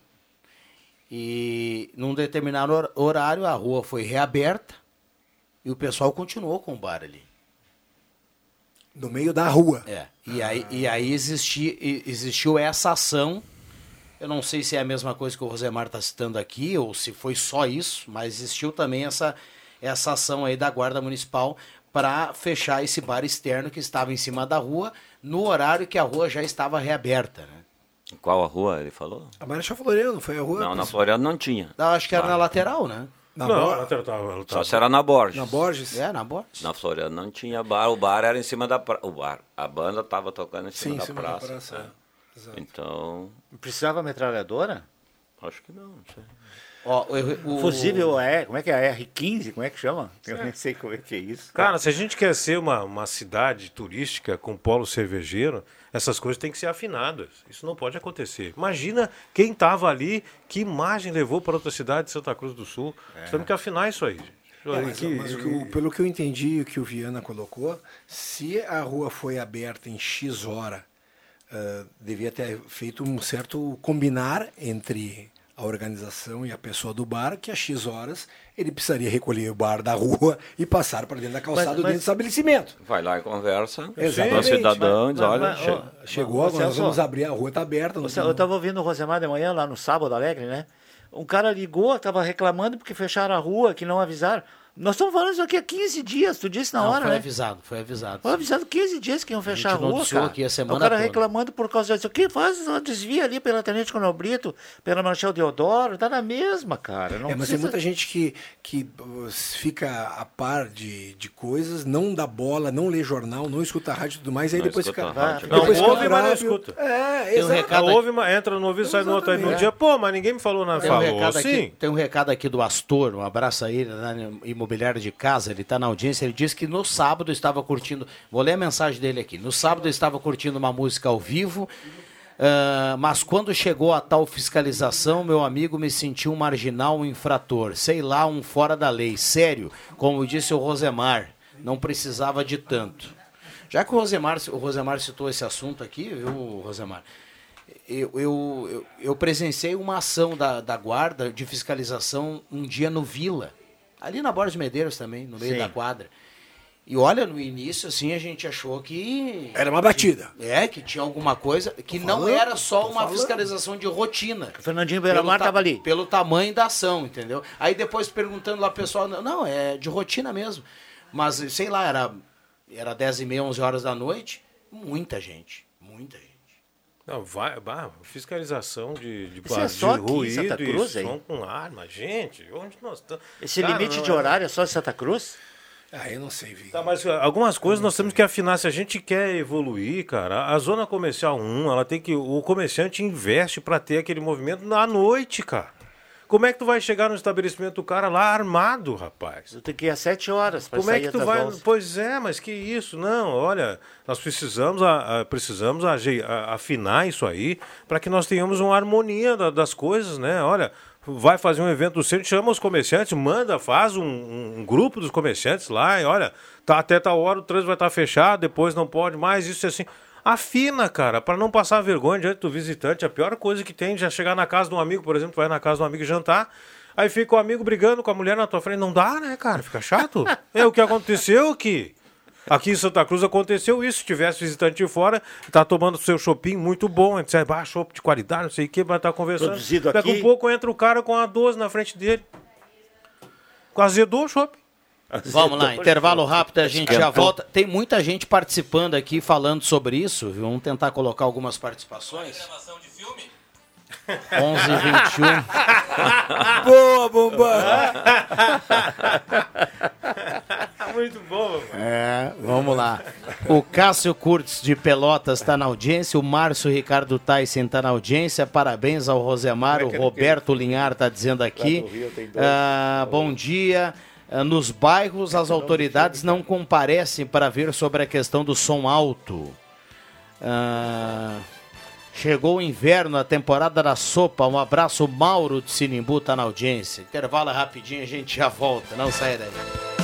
E num determinado hor- horário a rua foi reaberta e o pessoal continuou com o bar ali. No meio da rua. É. E aí, e aí existi, existiu essa ação. Eu não sei se é a mesma coisa que o Rosemar está citando aqui, ou se foi só isso, mas existiu também essa, essa ação aí da Guarda Municipal para fechar esse bar externo que estava em cima da rua, no horário que a rua já estava reaberta. Né? Qual a rua ele falou? A Marechal Floriano, foi a rua. Não, na Floriano não tinha. Não, acho que era na lateral, né? Na não, ela ela tá- Só se era na Borges. Na Borges? É, na Borges. Na Floriano não tinha bar, o bar era em cima da praça. O bar, a banda tava tocando em cima Sim, em da cima da praça. praça, é. Então, Precisava metralhadora? acho que não, não sei. Ó, o, O fusível é, como é que é? A R15, como é que chama? Eu nem sei como é que é isso. Cara, se a gente quer ser uma, uma cidade turística com polo cervejeiro, essas coisas têm que ser afinadas. Isso não pode acontecer. Imagina quem estava ali, que imagem levou para outra cidade de Santa Cruz do Sul. Nós temos que afinar isso aí. É, mas, Que- mas o que o- pelo que eu entendi, o que o Viana colocou, se a rua foi aberta em X hora, ah, devia ter feito um certo combinar entre a organização e a pessoa do bar, que às X horas ele precisaria recolher o bar da rua (laughs) e passar para dentro da calçada Mas- dentro mas- do estabelecimento. Vai lá e conversa. Exatamente. O cidadão diz, olha, mas- chega. ó, Chegou, agora nós vamos abrir, a rua está aberta. Você- eu estava ouvindo o Rosemar de manhã lá no Sábado Alegre, né? Um cara ligou, estava reclamando porque fecharam a rua, que não avisaram. Nós estamos falando isso aqui há 15 dias, tu disse na Não, hora, foi né? avisado, foi avisado. Foi avisado 15 dias que iam fechar a, gente rua, noticiou cara. aqui a semana o cara toda. reclamando por causa disso. O que faz? Desvia ali pela Tenente Coronel Brito, pela Marechal Deodoro, tá na mesma, cara. Não é, mas precisa- tem muita gente que, que uh, fica a par de, de coisas, não dá bola, não lê jornal, não escuta rádio e tudo mais, aí Não depois fica. rádio. Não, depois fica ouve, mas não bravo. escuta. É, Tem um exato. recado ouve, mas entra no ouvido, sai no outro aí no dia. Pô, mas ninguém me falou na Tem um, falou. recado Sim. aqui, tem um recado aqui do Astor, um abraço a ele, na imobiliária de casa, ele está na audiência, ele disse que no sábado estava curtindo, vou ler a mensagem dele aqui, no sábado estava curtindo uma música ao vivo, ah, mas quando chegou a tal fiscalização, meu amigo me sentiu um marginal, um infrator, sei lá, um fora da lei, sério, como disse o Rosemar, não precisava de tanto. Já que o Rosemar, o Rosemar citou esse assunto aqui, viu, Rosemar? Eu, eu, eu, eu presenciei uma ação da, da guarda de fiscalização um dia no Vila, ali na Borges de Medeiros também, no meio Sim. da quadra. E olha, no início, assim, a gente achou que. Era uma batida. É, que tinha alguma coisa. Que não falando, era só uma falando. fiscalização de rotina. O Fernandinho Beiramar ta- estava ali. Pelo tamanho da ação, entendeu? Aí depois perguntando lá pro pessoal, não, não, é de rotina mesmo. Mas, sei lá, era, era 10 e meia, 11 horas da noite, muita gente, muita gente. Não, vai, bah, fiscalização de, de, Isso é só de aqui em ruído Santa Cruz, e som com arma. Gente, onde nós estamos? Esse Cara, limite não de é- horário é só em Santa Cruz? Ah, eu não sei, Vitor. Tá, mas uh, algumas coisas nós temos que afinar. Se a gente quer evoluir, cara, a zona comercial 1, ela tem que. O comerciante investe para ter aquele movimento na noite, cara. Como é que tu vai chegar no estabelecimento do cara lá armado, rapaz? Tu tem que ir às 7 horas para Como é sair que tu vai. onze. Pois é, mas que isso? Não, olha, nós precisamos, a, a- precisamos a- afinar isso aí para que nós tenhamos uma harmonia da- das coisas, né? Olha, vai fazer um evento do centro, chama os comerciantes, manda, faz um, um- grupo dos comerciantes lá e olha, tá até tal hora o trânsito vai estar fechado, depois não pode mais, isso e assim. Afina, cara, para não passar vergonha diante do visitante. A pior coisa que tem já chegar na casa de um amigo, por exemplo, vai na casa de um amigo jantar, aí fica o amigo brigando com a mulher na tua frente. Não dá, né, cara? Fica chato. (laughs) é o que aconteceu aqui. Aqui em Santa Cruz aconteceu isso. Se tivesse visitante de fora, tá tomando seu shopping muito bom, etc. Ah, chopp de qualidade, não sei o que, vai estar conversando. Produzido Daqui aqui. a pouco entra o cara com a 12 na frente dele. Azedou o shopping. Vamos lá, intervalo rápido, a gente já volta. Tem muita gente participando aqui falando sobre isso. viu? Vamos tentar colocar algumas participações. 11 21. (laughs) Boa, Bombão! Muito bom, É, vamos lá. O Cássio Curtis de Pelotas está na audiência, o Márcio Ricardo Tyson está na audiência. Parabéns ao Rosemar, é o ele Roberto Linhar está dizendo aqui. Ah, bom dia. Ah, Nos bairros, as autoridades não comparecem para ver sobre a questão do som alto. Ah, chegou o inverno, a temporada da sopa. Um abraço, Mauro de Sinimbu está na audiência. Intervalo é rapidinho, a gente já volta. Não sai daí.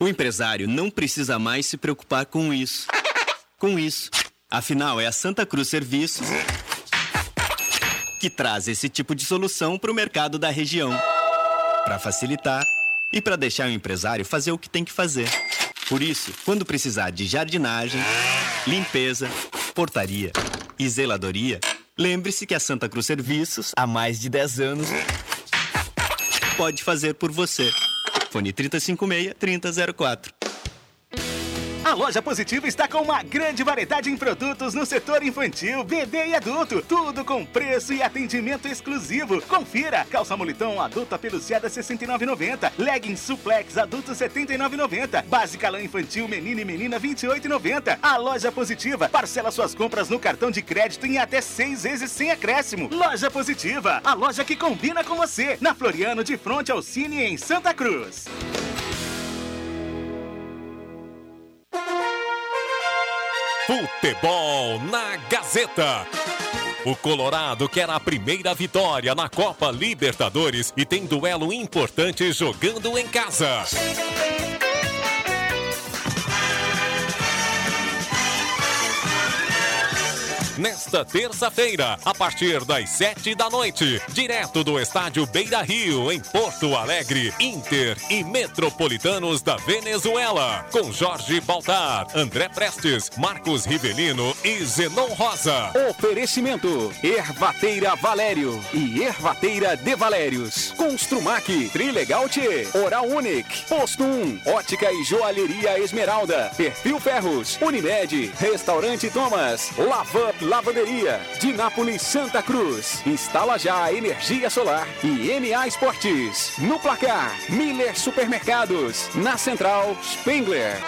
O empresário não precisa mais se preocupar com isso. Com isso. Afinal, é a Santa Cruz Serviços que traz esse tipo de solução para o mercado da região. Para facilitar e para deixar o empresário fazer o que tem que fazer. Por isso, quando precisar de jardinagem, limpeza, portaria e zeladoria, lembre-se que a Santa Cruz Serviços, há mais de 10 anos, pode fazer por você. Fone 356-3004. A loja Positiva está com uma grande variedade em produtos no setor infantil, bebê e adulto. Tudo com preço e atendimento exclusivo. Confira: calça moletom adulta peluciada 69,90, leggings suplex adulto 79,90, básica lã infantil menino e menina 28,90. A loja Positiva parcela suas compras no cartão de crédito em até seis vezes sem acréscimo. Loja Positiva, a loja que combina com você. Na Floriano, de frente ao Cine em Santa Cruz. Futebol na Gazeta. O Colorado quer a primeira vitória na Copa Libertadores e tem duelo importante jogando em casa. Nesta terça-feira, a partir das sete da noite, direto do estádio Beira Rio, em Porto Alegre, Inter e Metropolitanos da Venezuela, com Jorge Baltar, André Prestes, Marcos Rivelino e Zenon Rosa. Oferecimento: Ervateira Valério e Ervateira de Valérios. Construmac, Trilegal T, Oral Unique, Posto 1, Ótica e Joalheria Esmeralda, Perfil Ferros, Unimed, Restaurante Thomas, Lavup Lavanderia, Dinápolis Santa Cruz. Instala já energia solar e MA Esportes. No placar, Miller Supermercados. Na central, Spengler.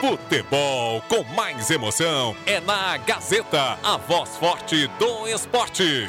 Futebol com mais emoção é na Gazeta, a voz forte do esporte.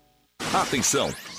Atenção,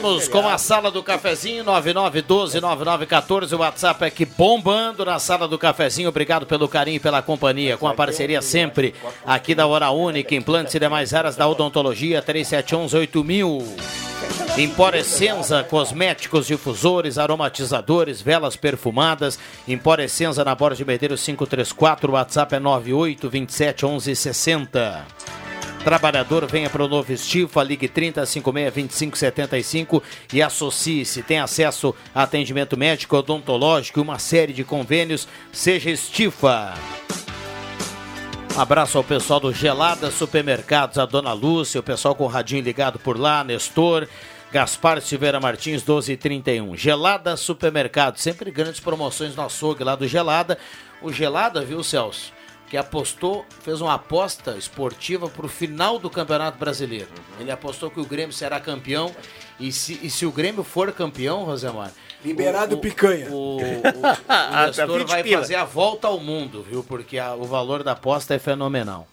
Voltamos com a sala do cafezinho 99129914. O WhatsApp é que bombando na sala do cafezinho. Obrigado pelo carinho e pela companhia. Com a parceria sempre aqui da Hora Única, implantes e demais áreas da odontologia 37118000. Emporescenza, cosméticos, difusores, aromatizadores, velas perfumadas. Emporescenza na Borda de Medeiros 534. O WhatsApp é 98271160. Trabalhador, venha para o novo Estifa, ligue 3056-2575 e associe-se. Tem acesso a atendimento médico, odontológico e uma série de convênios. Seja Estifa. Abraço ao pessoal do Gelada Supermercados, a Dona Lúcia, o pessoal com o radinho ligado por lá, Nestor. Gaspar Silveira Martins, 1231. Gelada Supermercado, sempre grandes promoções no açougue lá do Gelada. O Gelada, viu, Celso? Que apostou, fez uma aposta esportiva para o final do Campeonato Brasileiro. Ele apostou que o Grêmio será campeão e se, e se o Grêmio for campeão, Rosemar... Liberado o, o- picanha. O, o, (laughs) o, 20 vai pila. fazer a volta ao mundo, viu? Porque a- o valor da aposta é fenomenal.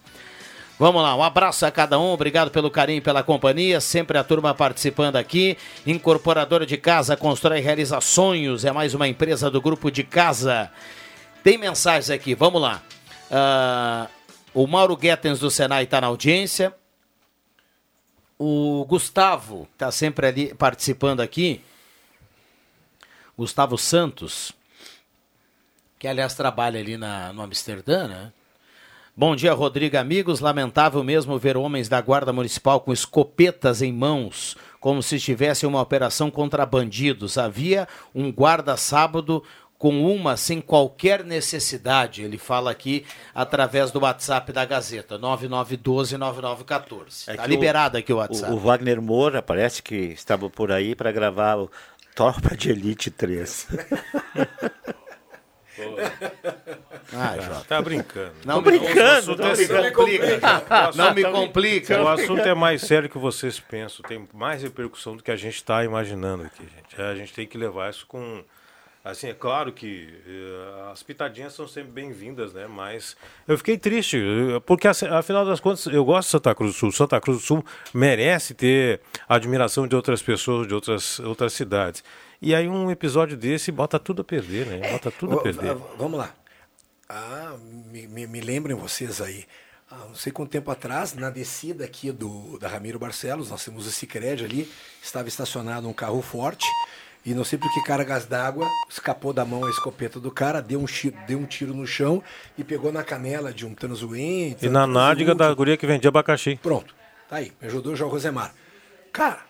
Vamos lá, um abraço a cada um, obrigado pelo carinho e pela companhia, sempre a turma participando aqui. Incorporadora de Casa constrói e realiza sonhos, é mais uma empresa do grupo de casa. Tem mensagens aqui, vamos lá. Ah, o Mauro Guetens do Senai está na audiência. O Gustavo está sempre ali participando aqui. Gustavo Santos, que aliás trabalha ali na, no Amsterdã, né? Bom dia, Rodrigo, amigos. Lamentável mesmo ver homens da Guarda Municipal com escopetas em mãos, como se estivesse uma operação contra bandidos. Havia um guarda sábado com uma sem qualquer necessidade. Ele fala aqui através do WhatsApp da Gazeta, 9912-9914. É Está que liberado aqui o WhatsApp. O, o Wagner Moura parece que estava por aí para gravar o Tropa de Elite 3. (laughs) Ah, Jota. Tá brincando. Não Tô me- brincando, o é brincando. sério. Complica. Não me O assunto- complica. O assunto é mais sério que vocês pensam. Tem mais repercussão do que a gente está imaginando aqui, gente. A gente tem que levar isso com. Assim, é claro que eh, as pitadinhas são sempre bem-vindas, né? Mas eu fiquei triste, eh, porque assim, afinal das contas eu gosto de Santa Cruz do Sul. Santa Cruz do Sul merece ter a admiração de outras pessoas, de outras, outras cidades. E aí um episódio desse bota tudo a perder, né? Bota tudo a perder. v- Vamos lá. Ah, me, me, me lembrem vocês aí. Ah, não sei quanto tempo atrás, na descida aqui do, da Ramiro Barcelos, nós temos o Cicred ali, estava estacionado um carro forte, e não sei por que cargas d'água, escapou da mão a escopeta do cara, deu um, tiro, deu um tiro no chão e pegou na canela de um transuente. E na nádega da guria que vendia abacaxi. Pronto, tá aí, me ajudou o Rosemar. Cara,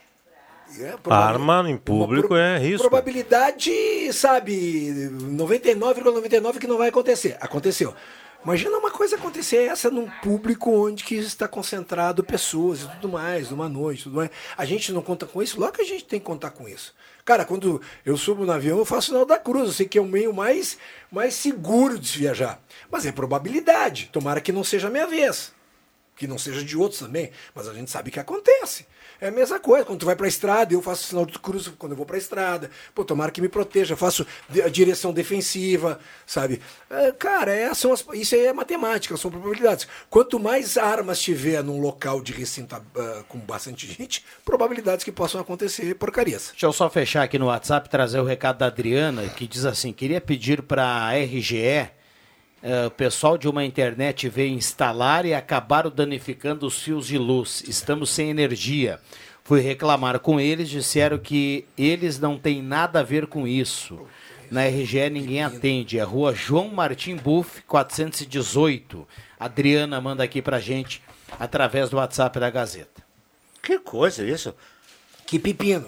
é Arma em público é risco. Probabilidade, sabe, 99,99 que não vai acontecer. Aconteceu. Imagina uma coisa acontecer essa num público onde que está concentrado pessoas e tudo mais, numa noite, tudo mais. A gente não conta com isso, logo a gente tem que contar com isso. Cara, quando eu subo no avião, eu faço sinal da cruz. Eu sei que é o meio mais, mais seguro de se viajar. Mas é probabilidade. Tomara que não seja a minha vez. que não seja de outros também, mas a gente sabe que acontece. É a mesma coisa, quando tu vai para a estrada, eu faço sinal de cruz quando eu vou para a estrada, pô, tomara que me proteja, faço a direção defensiva, sabe? É, cara, é, são as- isso aí é matemática, são probabilidades. Quanto mais armas tiver num local de recinto ah, com bastante gente, probabilidades que possam acontecer porcarias. Deixa eu só fechar aqui no WhatsApp trazer o recado da Adriana, que diz assim: queria pedir para a RGE, o pessoal de uma internet veio instalar e acabaram danificando os fios de luz. Estamos sem energia. Fui reclamar com eles, disseram que eles não têm nada a ver com isso. Na RGE ninguém atende. É rua João Martim Buff, 418. Adriana manda aqui pra gente através do WhatsApp da Gazeta. Que coisa isso? Que pepino.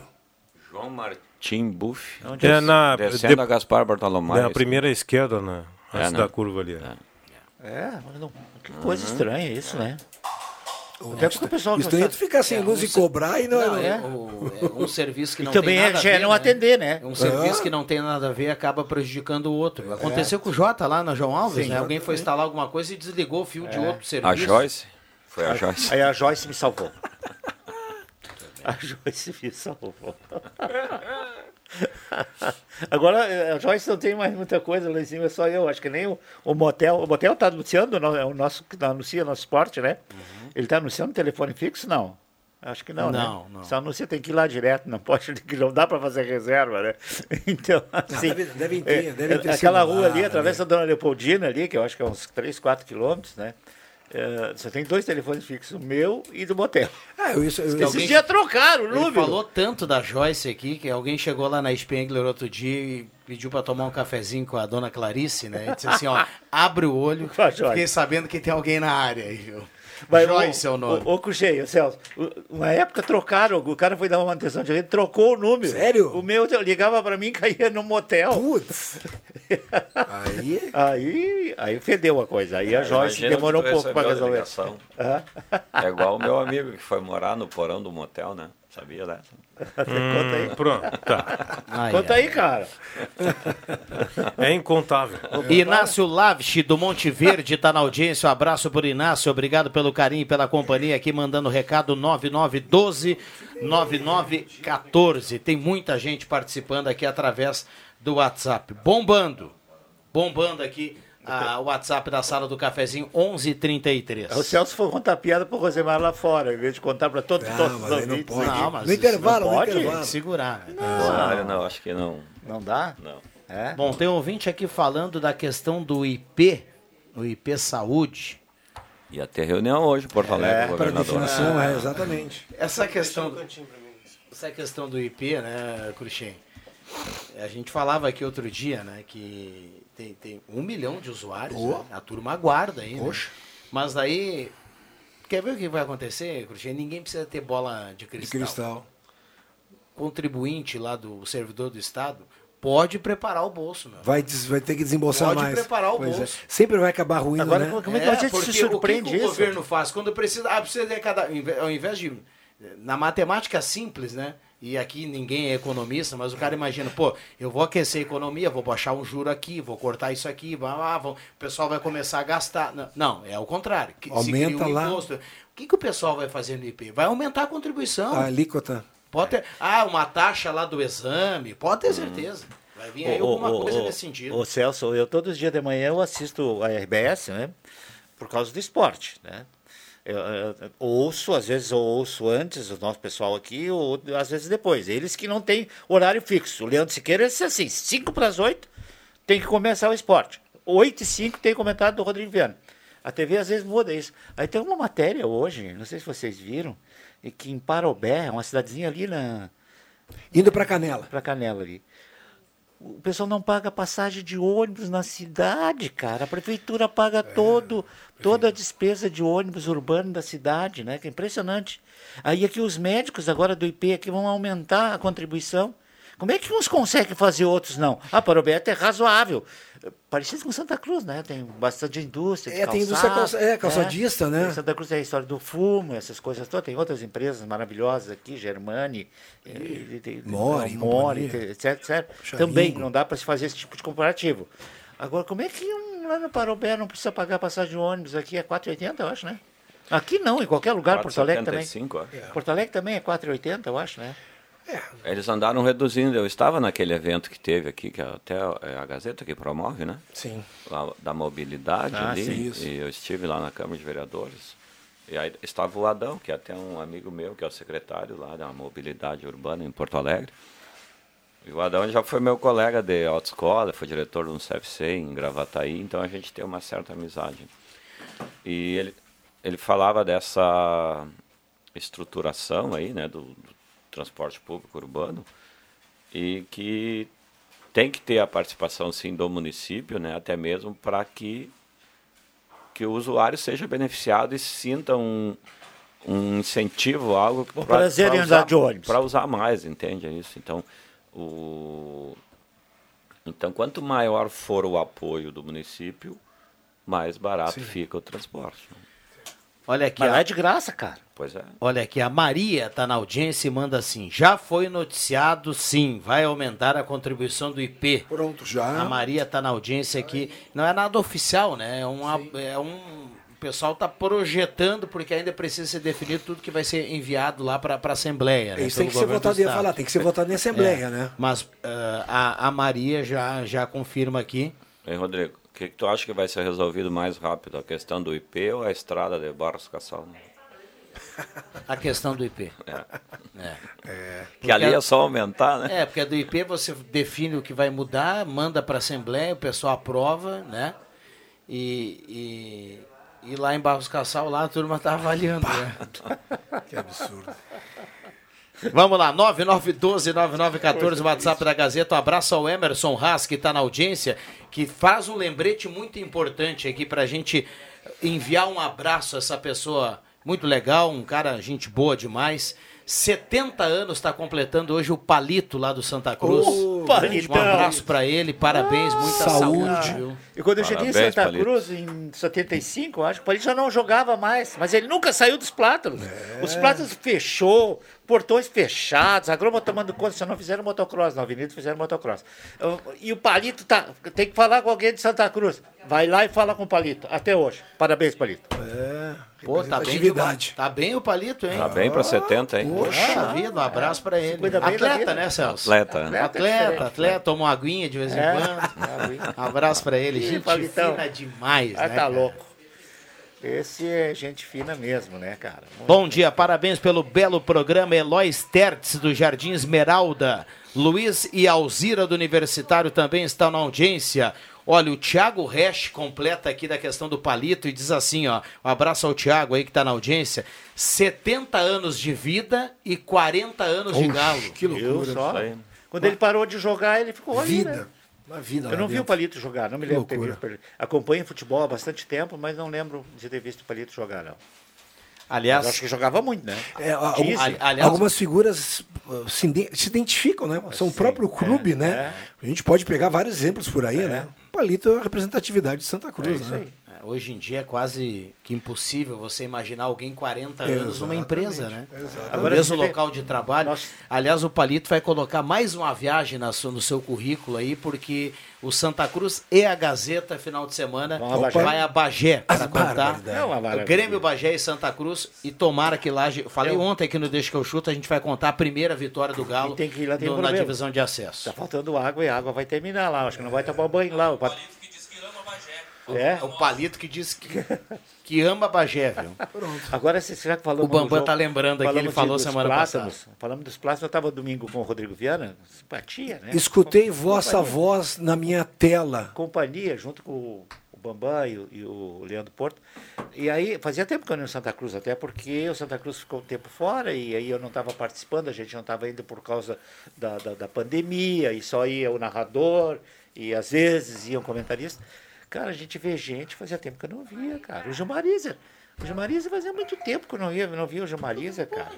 João Martim Buff. Onde é na Descendo de- a Gaspar Bartolomé. Na primeira esquerda, né? É, Antes né? da curva ali. É, mas não- que coisa Uhum. estranha isso, né? Até porque o pessoal Estranho tu ficar sem luz e cobrar e não, Não, não- é, o- é um serviço que E não também tem nada é a já ver, não atender, né? É um serviço Ah. que não tem nada a ver acaba prejudicando o outro. Aconteceu com o Jota lá na João Alves, Sim, né? Alguém foi instalar alguma coisa e desligou o fio de outro serviço. A Joyce? Foi a Joyce. Aí a Joyce me salvou. (laughs) A Joyce me salvou. (laughs) (laughs) Agora, eh, a Joyce não tem mais muita coisa lá em cima, é só eu. Acho que nem o, o motel. O motel está anunciando, é o nosso que anuncia nosso esporte, né? Ele está anunciando telefone fixo? Não. Acho que não, Não, né? não. Só anuncia, tem que ir lá direto, não pode, (laughs) não dá para fazer reserva, né? (laughs) Então, assim. deve- ter, devem ter Aquela sido rua ali, né? através da Dona Leopoldina ali, que eu acho que é uns 3, 4 quilômetros, né? É, só tem dois telefones fixos, o meu e do motel. Ah, eu, isso, eu, Esses alguém- dias trocaram o número. falou tanto da Joyce aqui que alguém chegou lá na Spengler outro dia e pediu para tomar um cafezinho com a dona Clarice, né? E disse assim, ó, (laughs) abre o olho. Fiquei sabendo que tem alguém na área aí, viu? Mas, Joyce ô, é o nome. Ô, Cuxei, Celso, o- uma época trocaram, o cara foi dar uma manutenção de rede, trocou o número. Sério? O meu ligava pra mim e (laughs) caía no motel. Putz. Aí. Aí, aí fedeu a coisa. Aí a Joyce Imagina demorou um pouco pra recebeu a resolver. É igual o meu amigo que foi morar no porão do motel, né? Sabia (laughs) dessa? Conta aí. Pronto, tá. Ai, Conta ai. aí, cara. É incontável. (laughs) Inácio Lavich, do Monte Verde, está na audiência. Um abraço por Inácio. Obrigado pelo carinho e pela companhia aqui, mandando recado 9912 9914. Tem muita gente participando aqui através do WhatsApp. Bombando. Bombando aqui o WhatsApp da sala do cafezinho 1133. O Celso foi contar piada pro Rosemar lá fora, em vez de contar pra todos, Não, todos mas os aí não ouvintes pode. aqui. Não, mas No intervalo, não no pode? intervalo. Segurar. né? Não, não, acho que não. Não dá? Não. É? Bom, tem um ouvinte aqui falando da questão do IP, o IP Saúde. Ia ter reunião hoje Porto Alegre, É, com o Para governador. definição, é, exatamente. Essa questão, essa questão do IP, né, Cruxem? A gente falava aqui outro dia, né, que tem, tem um milhão de usuários, né? a turma aguarda aí, né? Poxa. Mas daí, quer ver o que vai acontecer, Cruxem? Ninguém precisa ter bola de De cristal. cristal. Contribuinte lá do servidor do Estado pode preparar o bolso, meu. Vai, vai ter que desembolsar Pode mais. preparar o Pois é. bolso. Sempre vai acabar ruim, Agora, né? como é que você se porque surpreende o que, que o governo faz? Quando precisa, ah, precisa de cada, ao invés de, na matemática simples, né? E aqui ninguém é economista, mas o cara imagina, pô, eu vou aquecer a economia, vou baixar um juro aqui, vou cortar isso aqui, vá lá, vão- o pessoal vai começar a gastar. Não, Não, é o contrário. Aumenta cria um lá. imposto. O que, que o pessoal vai fazer no IP? Vai aumentar a contribuição. A alíquota. Pode ter, ah, uma taxa lá do exame, pode ter certeza. Vai vir aí Ô, alguma ô, coisa ô, nesse sentido. Ô Celso, eu todos os dias de manhã eu assisto a RBS, né? Por causa do esporte, né? Eu, eu- eu ouço, às vezes eu ouço antes o nosso pessoal aqui, ou às vezes depois. Eles que não têm horário fixo. O Leandro Siqueira disse assim, 5 para as 8 tem que começar o esporte. 8 e 5 tem comentário do Rodrigo Viana. A TV às vezes muda isso. Aí tem uma matéria hoje, não sei se vocês viram, e que em Parobé, uma cidadezinha ali na, Indo para Canela. para Canela ali. O pessoal não paga passagem de ônibus na cidade, cara. A prefeitura paga todo, toda a despesa de ônibus urbano da cidade, né? Que é impressionante. Aí aqui os médicos agora do IP aqui vão aumentar a contribuição. Como é que uns conseguem fazer outros não? Ah, Parobé é razoável. Parecido com Santa Cruz, né? Tem bastante indústria. É, tem indústria calçado, calça- é, calçadista, né? Santa Cruz tem a história do fumo, essas coisas todas. Tem outras empresas maravilhosas aqui, Germani, eh, Mori, companhia. etc, etc. Também não dá para se fazer esse tipo de comparativo. Agora, como é que um lá no Parobé não precisa pagar passagem de ônibus aqui? É 4,80, eu acho, né? Aqui não, em qualquer lugar, Porto Alegre também. 4,75, ó. Porto Alegre também é 4,80, eu acho, né? Eles andaram reduzindo. Eu estava naquele evento que teve aqui, que é até é a Gazeta que promove, né? Sim. Lá da mobilidade Ah, ali. sim, isso. E eu estive lá na Câmara de Vereadores. E aí estava o Adão, que é até um amigo meu, que é o secretário lá da mobilidade urbana em Porto Alegre. E o Adão já foi meu colega de autoescola, foi diretor do CFC em Gravataí, então a gente tem uma certa amizade. E ele, ele falava dessa estruturação aí, né, do, do transporte público urbano, e que tem que ter a participação, sim, do município, né, até mesmo para que, que o usuário seja beneficiado e sinta um, um incentivo, algo O prazer em andar de ônibus. Para usar mais, entende? É isso. Então, o... então, quanto maior for o apoio do município, mais barato Sim. fica o transporte. Olha aqui. Mas lá é de graça, cara. Pois é. Olha aqui, a Maria está na audiência e manda assim: já foi noticiado, sim, vai aumentar a contribuição do IP. Pronto, já. A Maria está na audiência aqui. Não é nada oficial, né? É, uma, é um. O pessoal está projetando, porque ainda precisa ser definido tudo que vai ser enviado lá para a Assembleia. né, Isso tem que ser votado, ia falar, tem que ser votado em Assembleia, É, né? Mas ah, a, a Maria já, já confirma aqui. Ei, Rodrigo, que, que tu acha que vai ser resolvido mais rápido? A questão do IP ou a estrada de Barros Cassal? A questão do IP. É. É. Que ali é só aumentar, né? É, porque do IP você define o que vai mudar, manda para a Assembleia, o pessoal aprova, né? E, e, e lá em Barros Cassal, lá a turma está avaliando. Né? Que absurdo. Vamos lá, 9912-9914, WhatsApp da Gazeta. Um abraço ao Emerson Haas, que está na audiência, que faz um lembrete muito importante aqui para a gente enviar um abraço a essa pessoa muito legal, um cara, gente boa demais. 70 anos está completando hoje o Palito lá do Santa Cruz. Ô, um Palitão. abraço para ele, parabéns, muita saúde. viu? E quando eu cheguei em Parabéns, Santa Palito. Cruz, em 75, eu acho que o Palito já não jogava mais, mas ele nunca saiu dos plátanos. Os plátanos fechou, portões fechados, a Groma tomando conta, só não fizeram motocross na avenida, fizeram motocross. E o Palito tá, tem que falar com alguém de Santa Cruz. Vai lá e fala com o Palito, até hoje. Parabéns, Palito. É, Pô, tá bem, tá bem o Palito, hein? Tá bem para 70, hein? Poxa vida, um abraço pra ele. Atleta, né, Celso? Atleta, né? Atleta, atleta, toma uma aguinha de vez em É. quando. Um abraço pra ele. Gente Palitão. fina demais, Ah, né? tá cara? louco. Esse é gente fina mesmo, né, cara? Muito Bom dia, parabéns pelo belo programa Eloy Stertz do Jardim Esmeralda. Luiz e Alzira do Universitário também estão na audiência. Olha, o Thiago Resch completa aqui da questão do palito e diz assim, ó, um abraço ao Thiago aí que está na audiência, 70 anos de vida e 40 anos de Oxe, galo. que loucura. só? Quando ele parou de jogar, ele ficou ali, Vida. né? Uma vida Eu não vi o dentro. Palito jogar, não me Que lembro de ter visto. o Palito. Acompanho futebol há bastante tempo, mas não lembro de ter visto o Palito jogar, não. Aliás, Mas acho que jogava muito, né? É, a- ali- aliás- algumas figuras uh, se, ide- se identificam, né? São o próprio clube, né? A gente pode pegar vários exemplos por aí, né? Palito é a representatividade de Santa Cruz, né? Hoje em dia é quase que impossível você imaginar alguém 40 anos numa empresa, né? Exatamente. No Agora mesmo local de trabalho. Aliás, o Palito vai colocar mais uma viagem na sua- no seu currículo aí, porque o Santa Cruz e a Gazeta, final de semana, Vão a Bagé. vai a Bagé para contar. barbaridade. É uma O maravilha. Grêmio Bagé e Santa Cruz. E tomara que lá. Eu falei ontem aqui no Deixa que eu chuto, a gente vai contar a primeira vitória do Galo tem que ir lá, tem no- um na divisão de acesso. Tá faltando água e a água vai terminar lá. Acho que não vai tomar banho lá. O Pat- É? O Palito que disse que, (laughs) que ama Bagé, viu? Agora, se já que falamos O Bambam tá lembrando aqui, ele falou semana plátanos, Falamos dos plátanos, eu estava domingo com o Rodrigo Viana, simpatia, né? Escutei vossa Companhia. voz na minha tela. companhia, junto com o Bambam e o, e o Leandro Porto. E aí, fazia tempo que eu não ia em Santa Cruz, até porque o Santa Cruz ficou um tempo fora e aí eu não estava participando, a gente não estava indo por causa da, da, da pandemia, e só ia o narrador, e às vezes ia um comentarista. Cara, a gente vê gente, fazia tempo que eu não via, cara. O Gilmariza. O Gilmariza fazia muito tempo que eu não, ia, não via o Gilmariza, cara.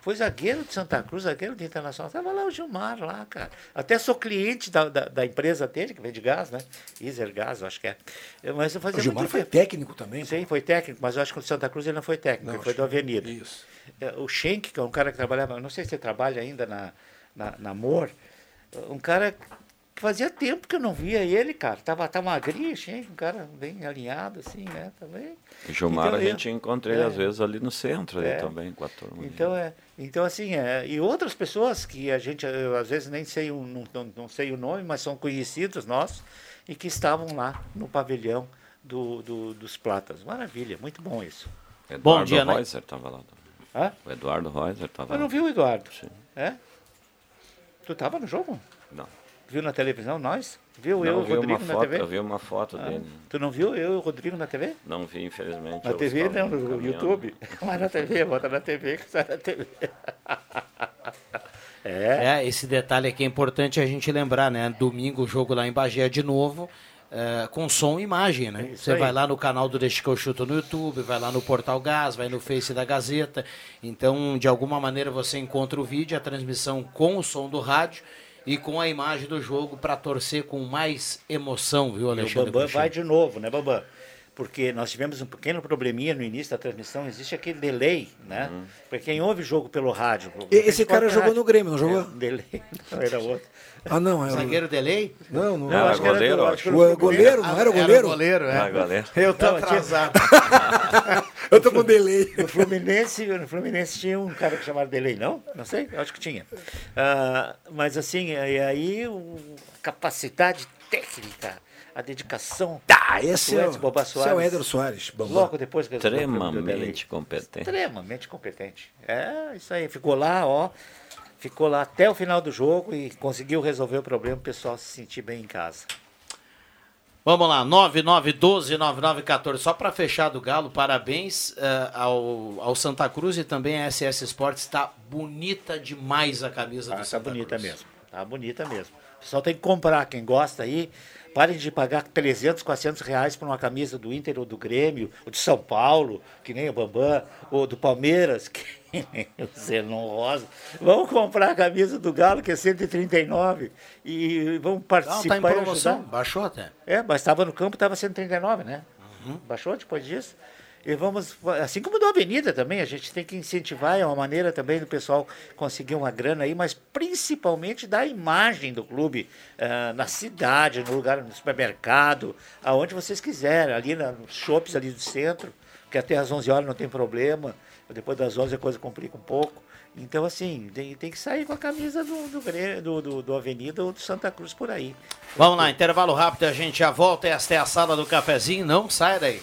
Foi zagueiro de Santa Cruz, zagueiro de Internacional. Tava lá o Gilmar, lá, cara. Até sou cliente da, da, da empresa dele, que vende gás, né? Iser Gás, eu acho que é. Mas eu fazia O Gilmar foi tempo. técnico também. Sim, foi técnico, mas eu acho que o Santa Cruz ele não foi técnico, Não, ele foi do Avenida. Isso. É, O Schenck, que é um cara que trabalhava, não sei se você trabalha ainda na, na, na Amor, um cara Fazia tempo que eu não via ele, cara. Tava, tava magrinho, assim, um cara bem alinhado, assim, né? Também. O Gilmar Então, a gente encontra ele é. às vezes ali no centro ali É. também, com a turma. Então, é, então assim, é, e outras pessoas que a gente, eu, às vezes nem sei, o, não, não, não sei o nome, mas são conhecidos nossos e que estavam lá no pavilhão do, do- dos Platas. Maravilha, muito bom isso. Eduardo Bom dia, né? Reuser estava lá. Hã? O Eduardo Reuser estava Eu não lá. vi o Eduardo. É? Tu estava no jogo? Não. Viu na televisão, nós? Viu Não, eu e o Rodrigo na foto- TV? eu vi uma foto Ah, dele. Tu não viu eu e o Rodrigo na TV? Não vi, infelizmente. Na TV, não, no caminhando. YouTube. (laughs) Mas na TV, bota na TV, que sai na TV. (laughs) É. esse detalhe aqui é importante a gente lembrar, né? Domingo o jogo lá em Bagé de novo, é, com som e imagem, né? Isso Você aí. vai lá no canal do Deixa que eu chuto no YouTube, vai lá no Portal Gás, vai no Face da Gazeta. Então, de alguma maneira você encontra o vídeo, a transmissão com o som do rádio e com a imagem do jogo para torcer com mais emoção, viu, E o Alexandre? Bambam vai de novo, né, Bambam? Porque nós tivemos um pequeno probleminha no início da transmissão, existe aquele delay, né? Uhum. Para quem ouve o jogo pelo rádio. Esse cara jogou rádio- no Grêmio, não jogou? É, um delay, (laughs) não era outro. Ah, não, é o- Zagueiro delay? Não, não. Não, acho que era goleiro, acho. era O goleiro, não era o goleiro? goleiro, é. Ah, goleiro. Eu tô Não, atrasado. (laughs) Eu tô com delay. (laughs) No Fluminense, no Fluminense tinha um cara que chamava Delay, não? Não sei, eu acho que tinha. Ah, mas assim, e aí o, a capacidade técnica, a dedicação. Ah, esse é, o- Boba esse é o Soares. Éder Soares. Bambam. Logo depois que. Extremamente competente. Extremamente competente. É, isso aí. Ficou lá, ó. Ficou lá até o final do jogo e conseguiu resolver o problema, o pessoal se sentir bem em casa. Vamos lá, 9912-9914. Só para fechar do Galo, parabéns eh, ao, ao Santa Cruz e também a SS Sports. Está bonita demais a camisa Ah, do tá Santa bonita Cruz. mesmo. Tá bonita mesmo. O pessoal tem que comprar. Quem gosta aí, parem de pagar 300, 400 reais por uma camisa do Inter ou do Grêmio, ou de São Paulo, que nem o Bambam, ou do Palmeiras, (laughs) que nem o Zenon Rosa. Vamos comprar a camisa do Galo, que é 139, e vamos Não, participar tá em promoção, baixou até. É, mas estava no campo, estava 139, né? Baixou depois disso. E vamos, assim como do Avenida também, a gente tem que incentivar, é uma maneira também do pessoal conseguir uma grana aí, mas principalmente da imagem do clube ah, na cidade, no lugar, no supermercado, aonde vocês quiserem, ali na, nos shoppings ali do centro, que até às 11 horas não tem problema, depois das 11 a coisa complica um pouco. Então, assim, tem, tem que sair com a camisa do, do, do, do Avenida ou do Santa Cruz por aí. Vamos lá, intervalo rápido, a gente já volta. Esta é a sala do cafezinho, não sai daí.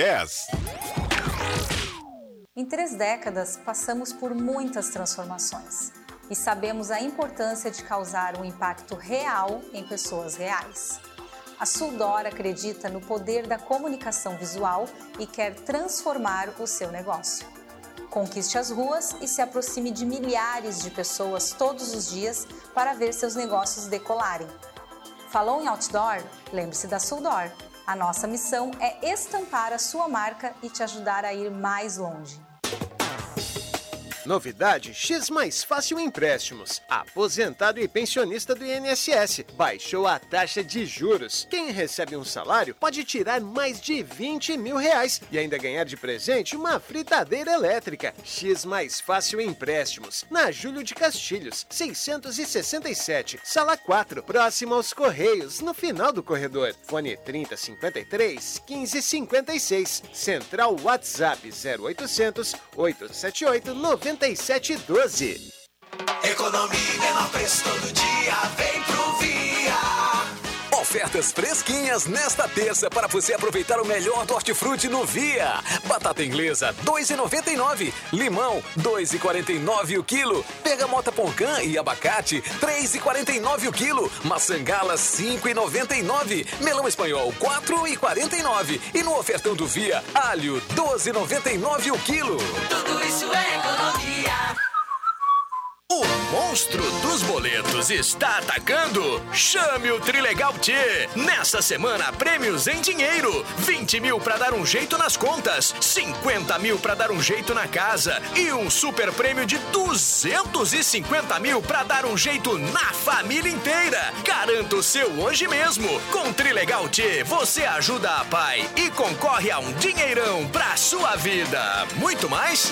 Em três décadas, passamos por muitas transformações e sabemos a importância de causar um impacto real em pessoas reais. A Suldor acredita no poder da comunicação visual e quer transformar o seu negócio. Conquiste as ruas e se aproxime de milhares de pessoas todos os dias para ver seus negócios decolarem. Falou em outdoor? Lembre-se da Suldor. A nossa missão é estampar a sua marca e te ajudar a ir mais longe. Novidade X Mais Fácil Empréstimos. Aposentado e pensionista do INSS baixou a taxa de juros. Quem recebe um salário pode tirar mais de 20 mil reais e ainda ganhar de presente uma fritadeira elétrica. X Mais Fácil Empréstimos. Na Júlio de Castilhos, 667, sala 4, próximo aos Correios, no final do corredor. Fone 3053 1556. Central WhatsApp 0800 878 9712. Economia e menor preço todo dia, vem pro Via. Ofertas fresquinhas nesta terça para você aproveitar o melhor do hortifruti no Via. Batata inglesa, 2,99. Limão, 2,49 o quilo. Bergamota poncã e abacate, 3,49 o quilo. Maçã gala, 5,99. Melão espanhol, 4,49. E no ofertão do Via, alho, 12,99 o quilo. Tudo isso é economia. Monstro do dos boletos está atacando? Chame o Trilegal T. Nesta semana, prêmios em dinheiro: 20 mil para dar um jeito nas contas, 50 mil para dar um jeito na casa e um super prêmio de 250 mil para dar um jeito na família inteira. Garanta o seu hoje mesmo. Com Trilegal T, você ajuda a pai e concorre a um dinheirão pra sua vida. Muito mais?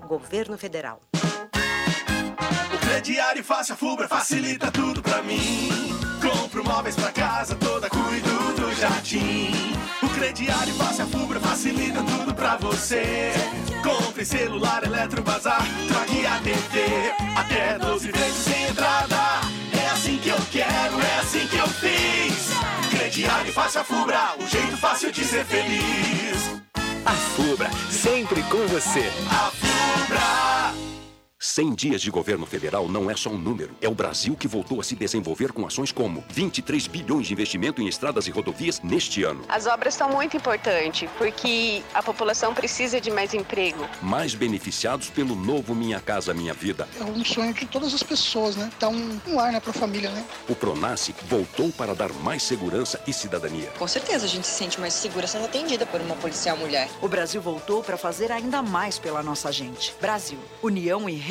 Governo Federal. O crediário fácil, a Fubra facilita tudo pra mim. Compro móveis pra casa toda, cuido do jardim. O crediário fácil, a Fubra facilita tudo pra você. Compre celular, eletrobazar, troque a TV. Até 12 vezes sem entrada. É assim que eu quero, é assim que eu fiz. Crediário fácil, a Fubra, o jeito fácil de ser feliz. A Fubra, sempre com você. A Fubra. 100 dias de governo federal não é só um número. É o Brasil que voltou a se desenvolver com ações como 23 bilhões de investimento em estradas e rodovias neste ano. As obras são muito importantes porque a população precisa de mais emprego. Mais beneficiados pelo novo Minha Casa Minha Vida. É um sonho de todas as pessoas, né? Dar um, um ar né, para a família, né? O Pronace voltou para dar mais segurança e cidadania. Com certeza a gente se sente mais segura sendo atendida por uma policial mulher. O Brasil voltou para fazer ainda mais pela nossa gente. Brasil, união e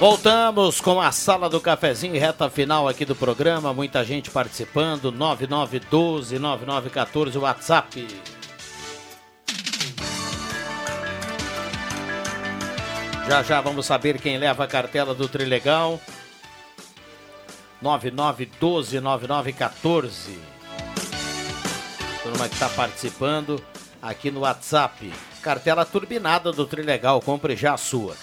Voltamos com a sala do cafezinho, reta final aqui do programa, muita gente participando, 9912-9914, WhatsApp. Já já vamos saber quem leva a cartela do Trilegal. 9912-9914. Turma que está participando aqui no WhatsApp. Cartela turbinada do Trilegal, compre já a sua.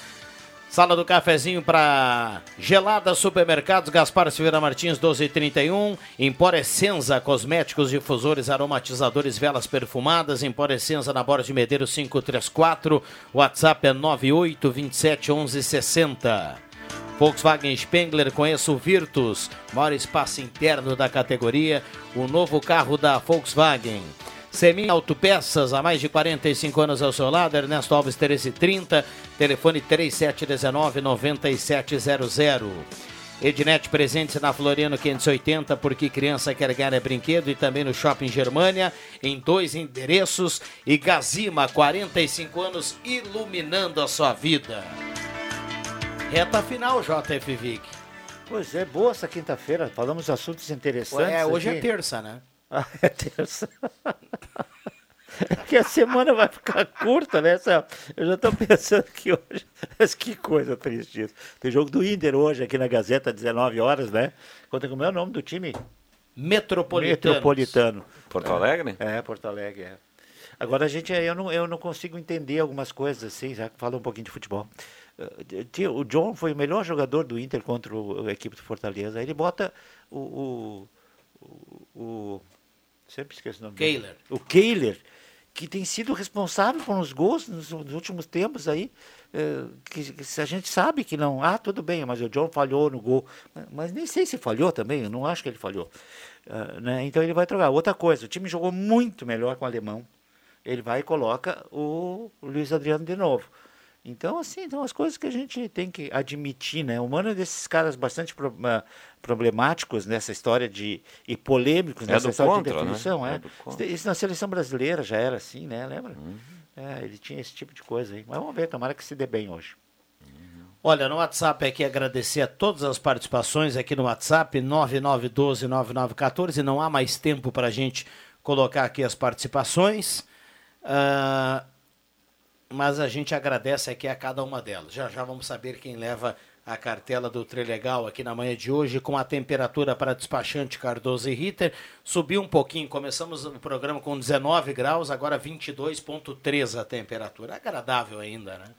Sala do cafezinho para Gelada Supermercados, Gaspar Silveira Martins 1231, Emporescenza Cosméticos, Difusores, Aromatizadores, Velas Perfumadas, Emporescenza na Borda de Medeiros 534, WhatsApp é 9827 1160. Volkswagen Spengler, conheça o Virtus, maior espaço interno da categoria, o novo carro da Volkswagen. Semin Autopeças, há mais de 45 anos ao seu lado, Ernesto Alves 1330, telefone 3719-9700. Ednet presente na Floriano 580, porque criança quer ganhar é brinquedo, e também no Shopping Germania, em dois endereços. E Gazima, 45 anos, iluminando a sua vida. Reta final, JF Vic. Pois é, boa essa quinta-feira. Falamos de assuntos interessantes. É, hoje aqui. é terça, né? Ah, (laughs) é terça. É que a semana vai ficar curta, né? Eu já estou pensando que hoje. Mas que coisa triste isso. Tem jogo do Inter hoje aqui na Gazeta, 19 horas, né? Conta como é o nome do time? Metropolitano. Metropolitano. Porto Alegre? É, Porto Alegre, é. Agora a gente, eu não, eu não consigo entender algumas coisas assim, já que fala um pouquinho de futebol. Tinha- O John foi o melhor jogador do Inter contra o- a equipe do Fortaleza. Aí ele bota o. o, o- o- sempre esqueço o nome dele. Kehler. O Kehler, que tem sido responsável por uns gols nos, nos últimos tempos aí. eh, que, que a gente sabe que não. Ah, tudo bem, mas o John falhou no gol. Mas, mas nem sei se falhou também, eu não acho que ele falhou. Ah, né? Então ele vai trocar. Outra coisa, o time jogou muito melhor com o alemão. Ele vai e coloca o Luiz Adriano de novo. Então, assim, são as coisas que a gente tem que admitir, né? O Mano é desses caras bastante pro, uh, problemáticos nessa história de. e polêmicos É nessa história contra, de definição, né? é. É. Isso na seleção brasileira já era assim, né? Lembra? Uhum. É, ele tinha esse tipo de coisa aí. Mas vamos ver, tomara que se dê bem hoje. Olha, no WhatsApp aqui agradecer a todas as participações aqui no WhatsApp, 9912-9914. Não há mais tempo para a gente colocar aqui as participações. Ah, mas a gente agradece aqui a cada uma delas. Já já vamos saber quem leva a cartela do Trilegal aqui na manhã de hoje, com a temperatura para despachante Cardoso e Ritter. Subiu um pouquinho, começamos o programa com 19 graus, agora 22,3 a temperatura. Agradável ainda, né?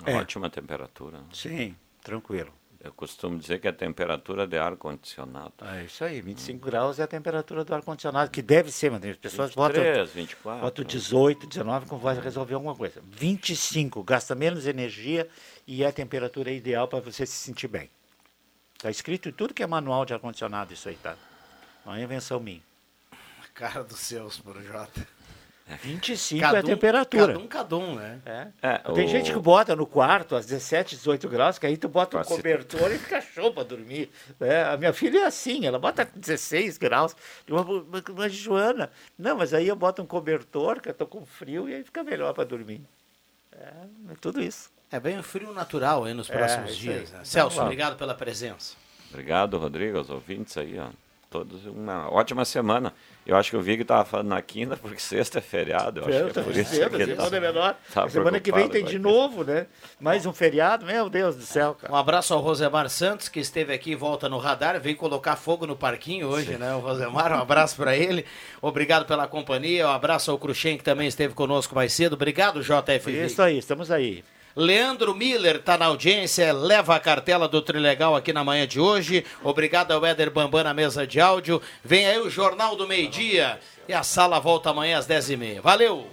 Uma Ótima temperatura. Sim, tranquilo. Eu costumo dizer que é a temperatura de ar-condicionado. É isso aí, 25 graus é a temperatura do ar-condicionado, que deve ser, mas as pessoas 23, botam, 24, botam né? 18, 19, como vai resolver alguma coisa. 25, gasta menos energia e é a temperatura ideal para você se sentir bem. Está escrito em tudo que é manual de ar-condicionado isso aí, tá? Não é invenção minha. Cara do céus, Jota. 25 Cada é a um- temperatura. cada um, cada um, né? É. É, Tem o- gente que bota no quarto às 17, 18 graus, que aí tu bota um cobertor e fica show pra dormir. É, a minha filha é assim, ela bota 16 graus. Mas, Joana, não, mas aí eu boto um cobertor, que eu tô com frio, e aí fica melhor pra dormir. É, é tudo isso. É bem um frio natural aí nos É, próximos dias. aí. né? Celso, obrigado pela presença. Obrigado, Rodrigo, aos ouvintes aí, ó. Todos uma ótima semana. Eu acho que o Vig estava falando na quinta, porque sexta é feriado. Eu acho que é por isso cedo, que ele semana tá- é menor. tá semana que vem tem de novo, né? Mais um feriado, meu Deus do céu, cara. Um abraço ao Rosemar Santos, que esteve aqui e volta no radar. Veio colocar fogo no parquinho hoje, né? O Rosemar, um abraço para ele. Obrigado pela companhia. Um abraço ao Cruxem, que também esteve conosco mais cedo. Obrigado, JFV. Isso aí, estamos aí. Leandro Miller está na audiência, leva a cartela do Trilegal aqui na manhã de hoje. Obrigado ao Éder Bambam na mesa de áudio. Vem aí o Jornal do Meio Dia e a sala volta amanhã às 10h30. Valeu!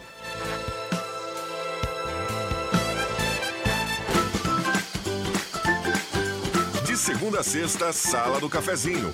De segunda a sexta, Sala do Cafezinho.